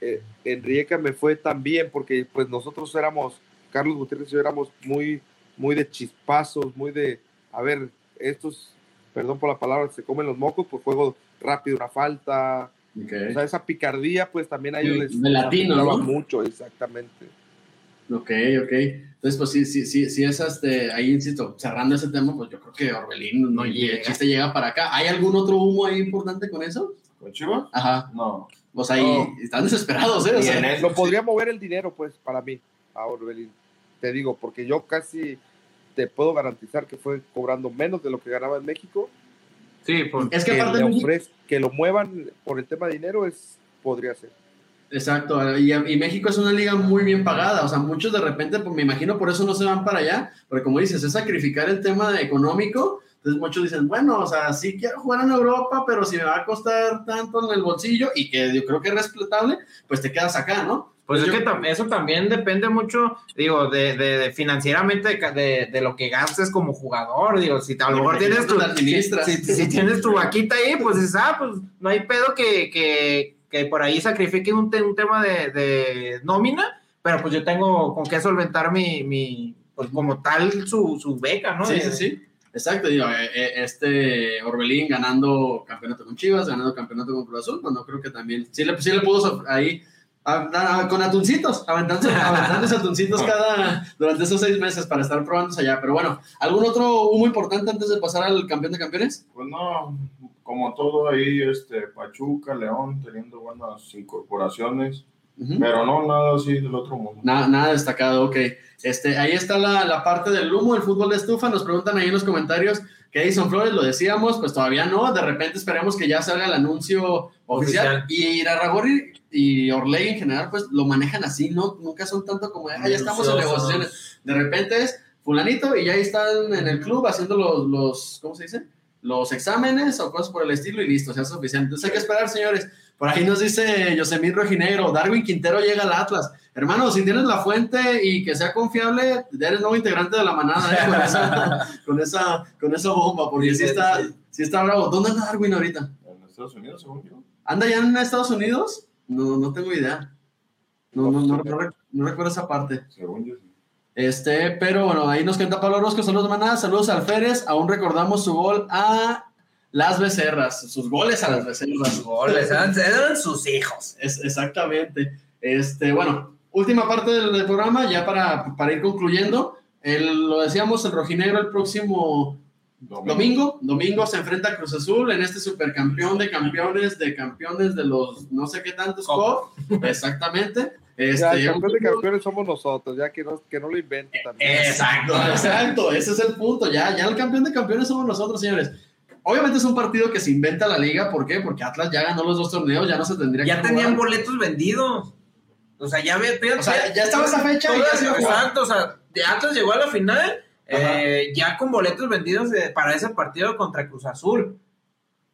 Speaker 5: eh, en Rijeka me fue tan bien, porque pues nosotros éramos, Carlos Gutiérrez y yo éramos muy, muy de chispazos, muy de, a ver, estos, perdón por la palabra, se comen los mocos, pues juego rápido, una falta, o sea, esa picardía, pues también a ellos
Speaker 2: Sí,
Speaker 5: les
Speaker 2: de latino, ¿no?
Speaker 5: mucho, exactamente.
Speaker 2: Ok, ok. Entonces, pues sí, sí, sí, sí es este, ahí insisto, cerrando ese tema, pues yo creo que Orbelín no llega, chiste llega para acá. ¿Hay algún otro humo ahí importante con eso?
Speaker 7: ¿Con Chivas?
Speaker 2: Ajá.
Speaker 7: No.
Speaker 2: Sea, ahí
Speaker 5: No.
Speaker 2: están desesperados, ¿eh? O
Speaker 7: Y
Speaker 2: sea,
Speaker 7: en eso
Speaker 5: Lo podría mover el dinero, pues, para mí, a Orbelín. Te digo, porque yo casi te puedo garantizar que fue cobrando menos de lo que ganaba en México.
Speaker 3: Sí, por-
Speaker 2: es que
Speaker 5: que,
Speaker 2: aparte
Speaker 5: le ofrez- que lo muevan por el tema de dinero es podría ser.
Speaker 2: Exacto, y, y México es una liga muy bien pagada, o sea, muchos de repente, pues me imagino por eso no se van para allá, porque como dices, es sacrificar el tema de económico, entonces muchos dicen, bueno, o sea, sí quiero jugar en Europa, pero si me va a costar tanto en el bolsillo y que yo creo que es respetable, pues te quedas acá, ¿no?
Speaker 3: Pues es
Speaker 2: Yo-
Speaker 3: que eso también depende mucho, digo, de, de- de financieramente de, lo que gastes como jugador. Digo, si a lo mejor tienes tu,
Speaker 2: te administras.
Speaker 3: si, si- si tienes tu vaquita ahí, pues dices, ah, pues no hay pedo que, que, que por ahí sacrifiquen un, te- un tema de, nómina, pero pues yo tengo con qué solventar mi, mi pues como tal su, su beca, ¿no?
Speaker 2: Sí, sí, sí. Exacto, digo, eh, eh, este Orbelín ganando campeonato con Chivas, ganando campeonato con Cruz Azul, bueno, creo que también, sí le, sí le pudo ahí, a- a- con atuncitos, aventándose, aventándose atuncitos cada, durante esos seis meses para estar probándose allá, pero bueno, ¿algún otro humo importante antes de pasar al campeón de campeones?
Speaker 7: Pues no, como todo ahí, este, Pachuca, León, teniendo buenas incorporaciones,
Speaker 2: Ujú.
Speaker 7: pero no nada así del otro mundo.
Speaker 2: Nada, nada destacado, ok. Este, ahí está la, la parte del humo, el fútbol de estufa. Nos preguntan ahí en los comentarios que Edison Flores, lo decíamos, pues todavía no. De repente esperemos que ya salga el anuncio oficial.
Speaker 3: Oficial.
Speaker 2: Y Irarragorri y Orley en general, pues lo manejan así, ¿no? Nunca son tanto como, ah, ya estamos en negociaciones. De repente es fulanito y ya ahí están en el club haciendo los, los ¿cómo se dice? Los exámenes o cosas por el estilo y listo, se hace oficial. Entonces hay que esperar, señores. Por ahí nos dice Yosemir Rojinegro, Darwin Quintero llega al Atlas. Hermano, si tienes la fuente y que sea confiable, eres nuevo integrante de la manada, ¿eh? con, esa, con, esa, con esa bomba, porque sí está, sí está bravo. ¿Dónde anda Darwin ahorita?
Speaker 7: En Estados Unidos, según yo.
Speaker 2: ¿Anda ya en Estados Unidos? No, no tengo idea. No, no, no, no rec- no recuerdo esa parte.
Speaker 7: Según yo, sí.
Speaker 2: Este, pero bueno, ahí nos cuenta Pablo Orozco, saludos manadas, saludos al Férez, aún recordamos su gol a las becerras, sus goles a las becerras.
Speaker 3: Goles, eran, eran sus hijos.
Speaker 2: Es, exactamente. Este, bueno, última parte del, del programa, ya para, para ir concluyendo. El, lo decíamos, el rojinegro el próximo Domingo, domingo se enfrenta a Cruz Azul en este supercampeón de campeones, de campeones de los no sé qué tantos. COP. Exactamente.
Speaker 5: Ya,
Speaker 2: Este,
Speaker 5: el campeón de campeones somos nosotros, ya que no, que no lo invente también.
Speaker 2: Exacto, exacto, ese es el punto. Ya, ya el campeón de campeones somos nosotros, señores. Obviamente es un partido que se inventa la liga, ¿por qué? Porque Atlas ya ganó los dos torneos, ya no se tendría
Speaker 3: Ya
Speaker 2: que
Speaker 3: tenían
Speaker 2: jugar.
Speaker 3: boletos vendidos. O sea, ya ve,
Speaker 2: O sea, ya estaba esa fecha y ya se iba a jugar.
Speaker 3: Exacto, o sea, de Atlas llegó a la final eh, ya con boletos vendidos de- para ese partido contra Cruz Azul.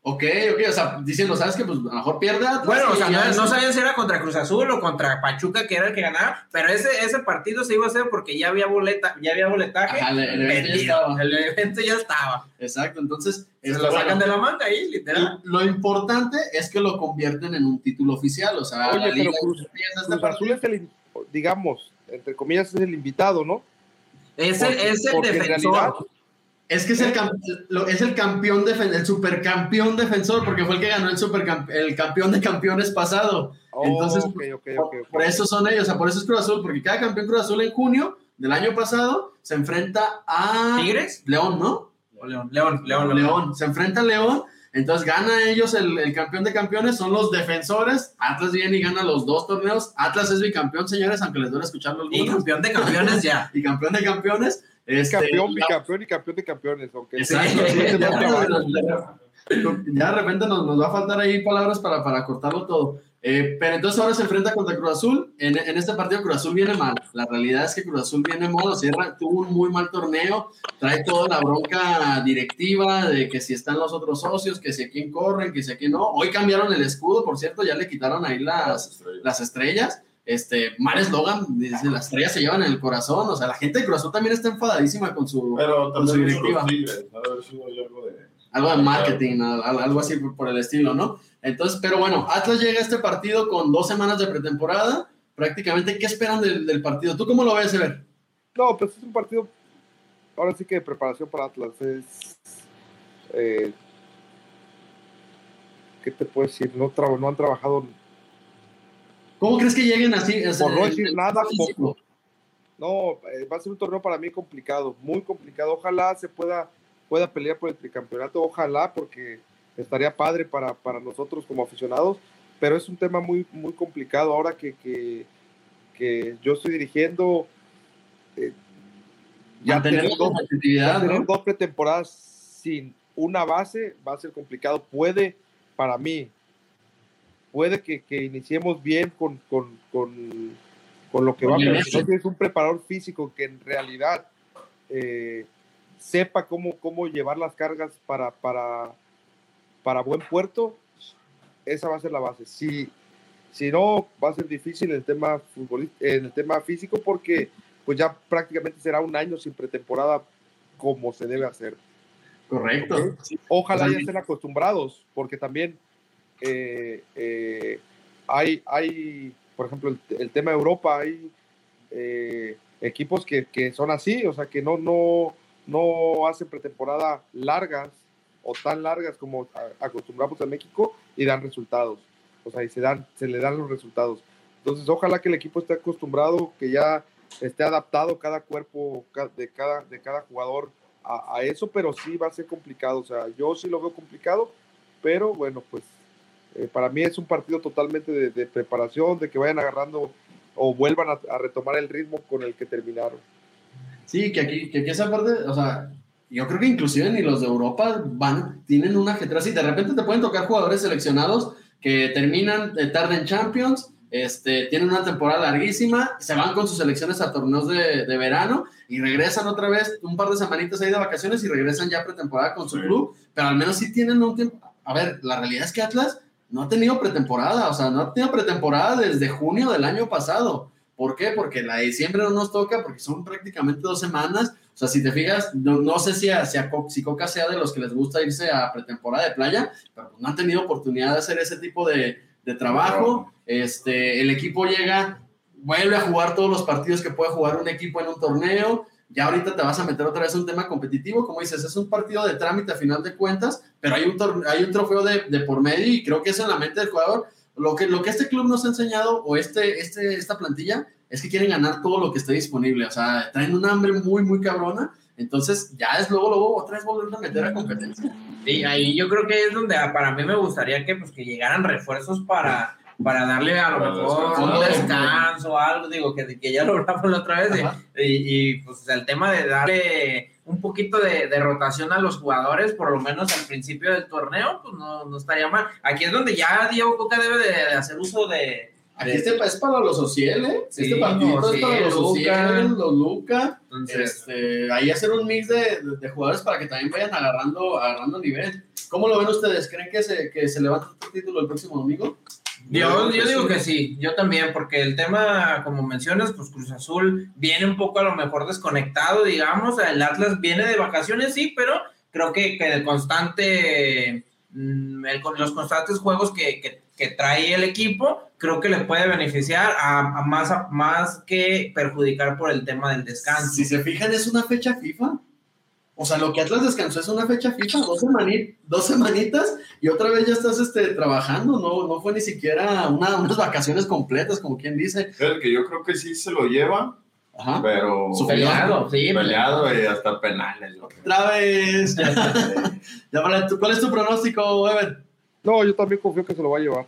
Speaker 2: Ok, ok, o sea, diciendo, ¿sabes qué? Pues a lo mejor pierde Atlas.
Speaker 3: Bueno, o sea, no,
Speaker 2: es-
Speaker 3: no sabían si era contra Cruz Azul o contra Pachuca, que era el que ganaba, pero ese, ese partido se iba a hacer porque ya había boleta, ya había boletaje.
Speaker 2: Ajá, el- el evento ya estaba.
Speaker 3: El evento ya estaba.
Speaker 2: Exacto, entonces.
Speaker 3: Se
Speaker 2: este,
Speaker 3: lo
Speaker 2: bueno,
Speaker 3: sacan de la manga ahí, literal.
Speaker 2: Lo importante es que lo convierten en un título oficial, o sea,
Speaker 5: Oye,
Speaker 2: la
Speaker 5: pero Cruz- Azul es el, digamos, entre comillas, es el invitado, ¿no?
Speaker 3: Es el,
Speaker 5: Porque-
Speaker 3: es el defensor.
Speaker 5: realidad-
Speaker 2: Es que es el, es el campeón, defen- el supercampeón defensor, porque fue el que ganó el, supercam- el campeón de campeones pasado. Entonces,
Speaker 5: Oh, ok, ok, ok, ok.
Speaker 2: Por eso son ellos, o sea, por eso es Cruz Azul, porque cada campeón Cruz Azul en junio del año pasado se enfrenta a
Speaker 3: ¿Tigres?
Speaker 2: León, ¿no?
Speaker 3: O León, León, León,
Speaker 2: León,
Speaker 3: León.
Speaker 2: Se enfrenta a León, entonces gana ellos el, el campeón de campeones, son los defensores. Atlas viene y gana los dos torneos. Atlas es bicampeón, señores, aunque les duele escucharlo
Speaker 3: Y campeón de campeones ya.
Speaker 2: Y campeón de campeones.
Speaker 5: Es
Speaker 2: Este,
Speaker 5: campeón,
Speaker 2: la-
Speaker 5: bicampeón y campeón de campeones. aunque
Speaker 2: Exacto,
Speaker 5: sí,
Speaker 2: sí, ya de repente nos, nos va a faltar ahí palabras para, para cortarlo todo. Eh, pero entonces ahora se enfrenta contra Cruz Azul. En, en este partido Cruz Azul viene mal. La realidad es que Cruz Azul viene mal. Tuvo un muy mal torneo. Trae toda la bronca directiva de que si están los otros socios, que si a quién corren, que si a quién no. Hoy cambiaron el escudo, por cierto, ya le quitaron ahí las, las estrellas. Este, mal eslogan, dice, las estrellas se llevan en el corazón. O sea, la gente de Cruz Azul también está enfadadísima con su,
Speaker 7: Pero
Speaker 2: con su
Speaker 7: también
Speaker 2: directiva
Speaker 7: son los Tigres, ha de haber sido ahí algo de...
Speaker 2: algo de marketing, al- al- algo así por, el estilo, ¿no? Entonces, pero bueno, Atlas llega a este partido con dos semanas de pretemporada. Prácticamente, ¿qué esperan del, del partido? ¿Tú cómo lo ves, Ever?
Speaker 5: No, pues es un partido, ahora sí que de preparación para Atlas. Es, eh, ¿Qué te puedo decir? No, no han trabajado,
Speaker 2: ¿Cómo crees que lleguen así?
Speaker 5: Por no decir nada, poco. No, eh, va a ser un torneo para mí complicado, muy complicado. Ojalá se pueda, pueda pelear por el tricampeonato, ojalá, porque estaría padre para, para nosotros como aficionados, pero es un tema muy, muy complicado ahora que, que, que yo estoy dirigiendo. eh,
Speaker 2: Mantener
Speaker 5: tener dos- pretemporadas sin una base va a ser complicado. Puede, para mí, puede que, que iniciemos bien con, con, con, con lo que va, pero si no tienes un preparador físico que en realidad eh, sepa cómo, cómo llevar las cargas para, para, para buen puerto, esa va a ser la base. Si, si no, va a ser difícil el tema, en el tema físico porque pues ya prácticamente será un año sin pretemporada como se debe hacer.
Speaker 2: Correcto.
Speaker 5: Ojalá ya estén acostumbrados, porque también eh, eh, hay, hay, por ejemplo, el, el tema de Europa, hay eh, equipos que, que son así, o sea, que no, no, no hacen pretemporada largas o tan largas como acostumbramos en México y dan resultados. O sea, y se, dan, se le dan los resultados. Entonces, ojalá que el equipo esté acostumbrado, que ya esté adaptado cada cuerpo de cada, de cada jugador a, eso, pero sí va a ser complicado. O sea, yo sí lo veo complicado, pero bueno, pues eh, para mí es un partido totalmente de, preparación, de que vayan agarrando o vuelvan a retomar el ritmo con el que terminaron.
Speaker 2: Sí, que aquí, que aquí esa parte, o sea, yo creo que inclusive ni los de Europa van, tienen una ajetreo así. De repente te pueden tocar jugadores seleccionados que terminan de tarde en Champions, este, tienen una temporada larguísima, se van con sus selecciones a torneos de, de verano y regresan otra vez un par de semanitas ahí de vacaciones y regresan ya pretemporada con su
Speaker 7: Sí.
Speaker 2: club, pero al menos sí tienen un tiempo. A ver, la realidad es que Atlas no ha tenido pretemporada, o sea, no ha tenido pretemporada desde junio del año pasado. ¿Por qué? Porque la de diciembre no nos toca, porque son prácticamente dos semanas. O sea, si te fijas, no, no sé si, a, si, a si Coca sea de los que les gusta irse a pretemporada de playa, pero pues no han tenido oportunidad de hacer ese tipo de, de trabajo. Este, el equipo llega, vuelve a jugar todos los partidos que puede jugar un equipo en un torneo. Ya ahorita te vas a meter otra vez un tema competitivo, como dices, es un partido de trámite a final de cuentas, pero hay un, hay un trofeo de, de por medio y creo que eso en la mente del jugador lo que, lo que este club nos ha enseñado, o este, este, esta plantilla, es que quieren ganar todo lo que esté disponible. O sea, traen un hambre muy, muy cabrona. Entonces, ya es luego, luego, otra vez volver a meter a competencia.
Speaker 3: Sí, ahí yo creo que es donde ah, para mí me gustaría que, pues, que llegaran refuerzos para, para darle a lo mejor un descanso o algo, digo, que, que ya lo hablamos la otra vez, y, y, pues el tema de darle un poquito de, de rotación a los jugadores, por lo menos al principio del torneo, pues no, no estaría mal. Aquí es donde ya Diego Coca debe de, de hacer uso de...
Speaker 2: Aquí
Speaker 3: de-
Speaker 2: este es para los social, ¿eh?
Speaker 3: Sí,
Speaker 2: este partidito es
Speaker 3: sí,
Speaker 2: para los social, los Luca.
Speaker 3: entonces,
Speaker 2: Este, ahí hacer un mix de, de- de jugadores para que también vayan agarrando, agarrando nivel. ¿Cómo lo ven ustedes? ¿Creen que se, que se levanta el título el próximo domingo?
Speaker 3: Yo, yo digo que sí, yo también, porque el tema, como mencionas, pues Cruz Azul viene un poco a lo mejor desconectado, digamos, el Atlas viene de vacaciones, sí, pero creo que, que el constante, mm, el- con los constantes juegos que, que- que trae el equipo, creo que le puede beneficiar a, a más, a- más que perjudicar por el tema del descanso.
Speaker 2: Si se fijan, es una fecha FIFA. O sea, lo que Atlas descansó es una fecha FIFA, dos, semani- dos semanitas y otra vez ya estás este, trabajando, no, no fue ni siquiera una- unas vacaciones completas, como quien dice.
Speaker 7: El que yo creo que sí se lo lleva,
Speaker 2: Ajá.
Speaker 7: pero
Speaker 2: Su
Speaker 3: Peleado, sí,
Speaker 7: peleado y hasta penales.
Speaker 2: Otra vez. Ya, vale, ¿tú- ¿Cuál es tu pronóstico, Ever?
Speaker 5: No, yo también confío que se lo va a llevar.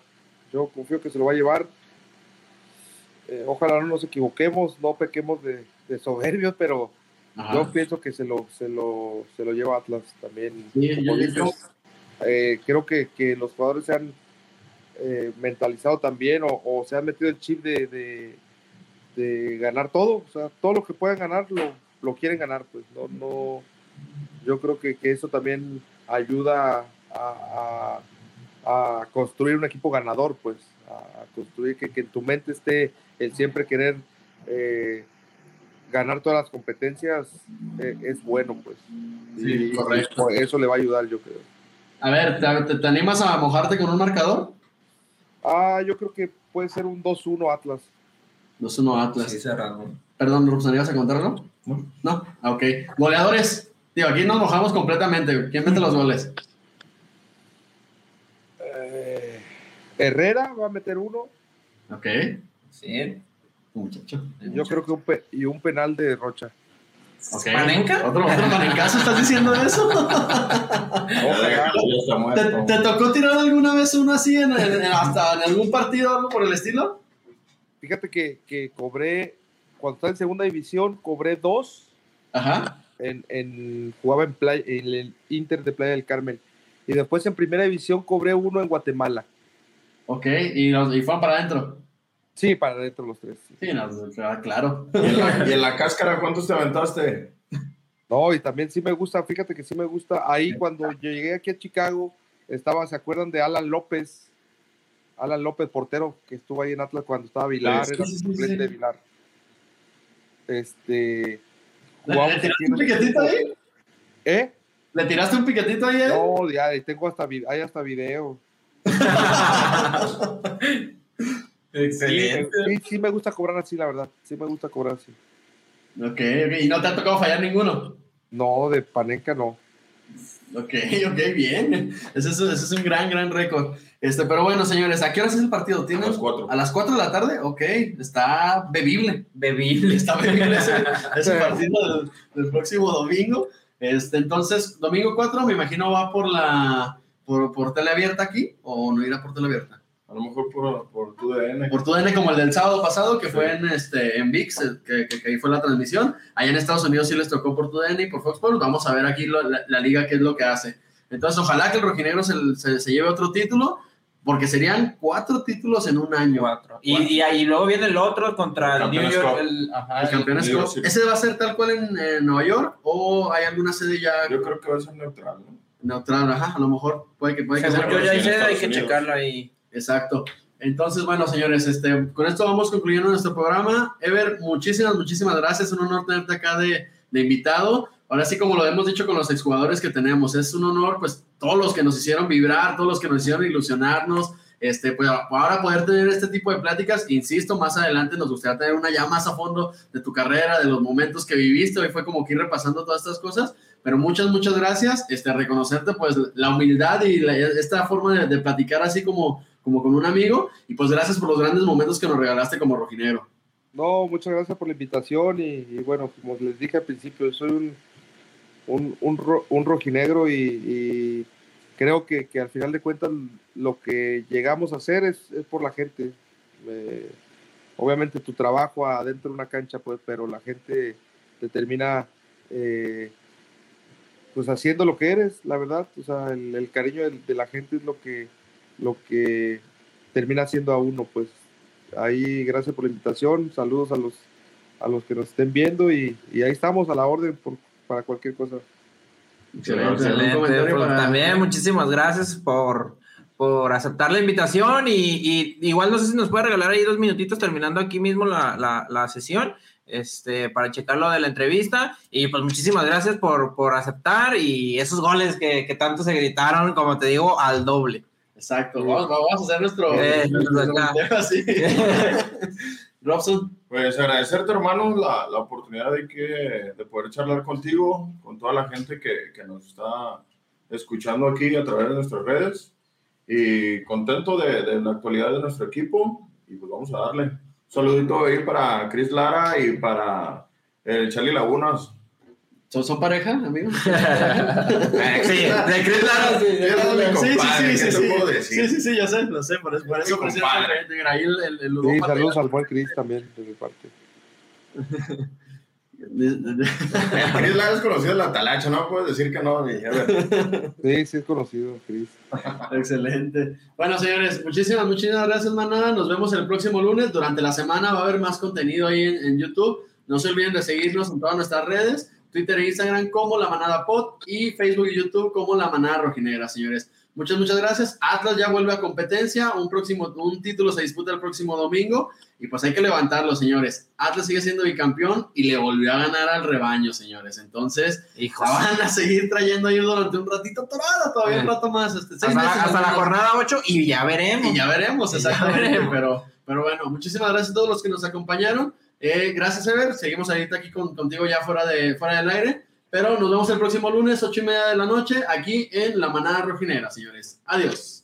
Speaker 5: Yo confío que se lo va a llevar. Eh, ojalá no nos equivoquemos, no pequemos de, de soberbios, pero yo pienso que se lo, se lo, se lo lleva Atlas también.
Speaker 2: Sí,
Speaker 5: Como
Speaker 2: yo- yo-
Speaker 5: dices, eh, creo que, que los jugadores se han eh, mentalizado también o, o se han metido el chip de, de, de ganar todo. O sea, todo lo que puedan ganar lo, lo quieren ganar. Pues no, no, yo creo que, que eso también ayuda a, a- a construir un equipo ganador, pues, a construir que, que en tu mente esté el siempre querer eh, ganar todas las competencias, eh, es bueno, pues.
Speaker 2: Sí, correcto.
Speaker 5: por eso le va a ayudar, yo creo.
Speaker 2: A ver, ¿te, te, te animas a mojarte con un marcador?
Speaker 5: Ah, yo creo que puede ser un 2-1 Atlas.
Speaker 2: 2-1 Atlas.
Speaker 3: Sí, cerrado.
Speaker 2: Perdón, Robson, ¿ibas a contarlo?
Speaker 7: No.
Speaker 2: No, Ah, ok. Goleadores. Digo, aquí nos mojamos completamente. ¿Quién mete los goles?
Speaker 5: Eh, Herrera va a meter uno.
Speaker 2: Ok.
Speaker 3: Sí.
Speaker 2: Muchacho.
Speaker 5: Yo creo que un, pe- y un penal de Rocha.
Speaker 2: Ok.
Speaker 3: ¿Panenka?
Speaker 2: ¿Otro, otro panencazo estás diciendo eso?
Speaker 7: Está
Speaker 2: ¿Te, tocó tirar alguna vez uno así en, en- en- hasta en algún partido o algo por el estilo?
Speaker 5: Fíjate que, que cobré, cuando estaba en segunda división, cobré dos.
Speaker 2: Ajá.
Speaker 5: En, en- jugaba en, Playa- en el Inter de Playa del Carmen. Y después en primera división cobré uno en Guatemala.
Speaker 2: Ok, y, los, y fueron para adentro.
Speaker 5: Sí, para adentro los tres. sí.
Speaker 2: Sí, no, claro.
Speaker 7: ¿Y en, la, y en la cáscara cuántos te aventaste?
Speaker 5: No, y también sí me gusta, fíjate que sí me gusta. Ahí cuando yo llegué aquí a Chicago, estaba, ¿se acuerdan de Alan López? Alan López, portero, que estuvo ahí en Atlas cuando estaba Vilar,
Speaker 7: Sí,
Speaker 5: era
Speaker 2: sí, sí,
Speaker 5: suplente
Speaker 2: sí.
Speaker 5: de Vilar. Este.
Speaker 2: ¿Le,
Speaker 5: jugamos
Speaker 2: le
Speaker 5: aquí
Speaker 2: tiraste un piquetito ahí?
Speaker 5: ¿Eh?
Speaker 2: ¿Le tiraste un piquetito ahí? eh?
Speaker 5: No, ya, ahí tengo hasta, vi- hay hasta video.
Speaker 3: Excelente.
Speaker 5: Sí, sí me gusta cobrar así, la verdad. Sí me gusta cobrar así.
Speaker 2: Ok, ok. ¿Y no te ha tocado fallar ninguno?
Speaker 5: No, de Panenca no.
Speaker 2: Ok, ok, bien. Ese es, ese es un gran, gran récord. Este, pero bueno, señores, ¿a qué horas es el partido? ¿Tienen?
Speaker 7: A las cuatro.
Speaker 2: ¿A las 4 de la tarde? Ok, está bebible.
Speaker 3: Bebible.
Speaker 2: Está bebible ese, ese partido del, del próximo domingo. Este, entonces, domingo 4, me imagino va por la por, por tele abierta aquí o no irá por tele abierta.
Speaker 7: A lo mejor por, por tu DN.
Speaker 2: Por tu DN como el del sábado pasado, que fue en, este, en VIX, eh, que, que- que ahí fue la transmisión. Allá en Estados Unidos sí les tocó por tu DN y por Fox Sports. Vamos a ver aquí lo- la, la liga qué es lo que hace. Entonces, ojalá que el rojinegro se, se, se lleve otro título, porque serían cuatro títulos en un año.
Speaker 3: Cuatro. Y, y ahí luego viene el otro contra el New
Speaker 7: Campeones
Speaker 3: York.
Speaker 7: Cup.
Speaker 3: El, ajá,
Speaker 2: El campeón es
Speaker 7: Digo,
Speaker 2: Cup.
Speaker 7: sí.
Speaker 2: ¿Ese va a ser tal cual en, en Nueva York o hay alguna sede ya
Speaker 7: Yo creo que va a ser neutral, ¿no?
Speaker 2: neutral? Ajá, a lo mejor puede que, puede que sea.
Speaker 3: yo ya hice, hay que
Speaker 7: Unidos.
Speaker 3: checarlo ahí.
Speaker 2: Exacto. Entonces, bueno, señores, este, con esto vamos concluyendo nuestro programa. Ever, muchísimas, muchísimas gracias. Un honor tenerte acá de, de invitado. Ahora sí, como lo hemos dicho con los exjugadores que tenemos, es un honor, pues, todos los que nos hicieron vibrar, todos los que nos hicieron ilusionarnos, este, pues, ahora poder tener este tipo de pláticas. Insisto, más adelante nos gustaría tener una ya más a fondo de tu carrera, de los momentos que viviste. Hoy fue como que ir repasando todas estas cosas. Pero muchas, muchas gracias. Este, reconocerte, pues, la humildad y la- esta forma de, de platicar así como, como con un amigo. Y pues, gracias por los grandes momentos que nos regalaste como rojinegro.
Speaker 5: No, muchas gracias por la invitación y, bueno, como les dije al principio, soy un, un, un, ro- un rojinegro y, creo que, al final de cuentas lo que llegamos a hacer es, por la gente. Obviamente tu trabajo adentro de una cancha, pues, pero la gente te termina eh, pues haciendo lo que eres, la verdad. O sea, el, cariño de la gente es lo que, lo que termina haciendo a uno, pues. Ahí, gracias por la invitación, saludos a los, a los que nos estén viendo y, y ahí estamos a la orden por, para cualquier cosa.
Speaker 2: Excelente.
Speaker 3: Excelente.
Speaker 2: ¿Algún comentario
Speaker 3: Pues,
Speaker 2: para-
Speaker 3: También muchísimas gracias por, por aceptar la invitación y, y igual no sé si nos puede regalar ahí dos minutitos terminando aquí mismo la, la, la sesión este, para checar lo de la entrevista y pues muchísimas gracias por, por aceptar y esos goles que, que tanto se gritaron, como te digo, al doble.
Speaker 2: Exacto, vamos, vamos a hacer nuestro,
Speaker 3: Eh,
Speaker 2: nuestro así. Robson,
Speaker 7: Pues agradecerte, hermano, la, la oportunidad de, que, de poder charlar contigo, con toda la gente que, que nos está escuchando aquí a través de nuestras redes. Y contento de, de la actualidad de nuestro equipo. Y pues vamos a darle. Un saludito ahí para Chris Lara y para el Charlie Lagunas.
Speaker 2: ¿Son, son pareja, amigos?
Speaker 3: Sí, de Chris Lara, sí.
Speaker 2: Sí, sí, sí,
Speaker 7: ¿qué
Speaker 2: sí, sí.
Speaker 7: puedo decir?
Speaker 2: Sí, sí, sí, ya sé, lo sé, por eso, por eso ahí el, el, el
Speaker 5: Sí, saludos al buen Cris también de mi parte.
Speaker 7: Chris Lara es conocido en la talacha, no puedes decir que no. ni-.
Speaker 5: Sí, sí es conocido, Cris.
Speaker 2: Excelente. Bueno, señores, muchísimas, muchísimas gracias, manada. Nos vemos el próximo lunes. Durante la semana va a haber más contenido ahí en, en YouTube. No se olviden de seguirnos en todas nuestras redes, Twitter e Instagram como La Manada Pod y Facebook y YouTube como La Manada Rojinegra, señores. Muchas, muchas gracias. Atlas ya vuelve a competencia. Un, próximo, un título se disputa el próximo domingo y pues hay que levantarlo, señores. Atlas sigue siendo bicampeón y le volvió a ganar al rebaño, señores. Entonces,
Speaker 3: Hijos.
Speaker 2: van a seguir trayendo ahí durante un ratito, todavía, todavía un rato más. Este,
Speaker 3: Hasta, la jornada 8 y ya veremos.
Speaker 2: Y ya veremos,
Speaker 3: ya
Speaker 2: exactamente.
Speaker 3: veremos.
Speaker 2: Pero, pero bueno, muchísimas gracias a todos los que nos acompañaron. Eh, gracias, Ever. Seguimos ahorita aquí con- contigo ya fuera, de, fuera del aire. Pero nos vemos el próximo lunes, ocho y media de la noche, aquí en La Manada Rojinera, señores. Adiós.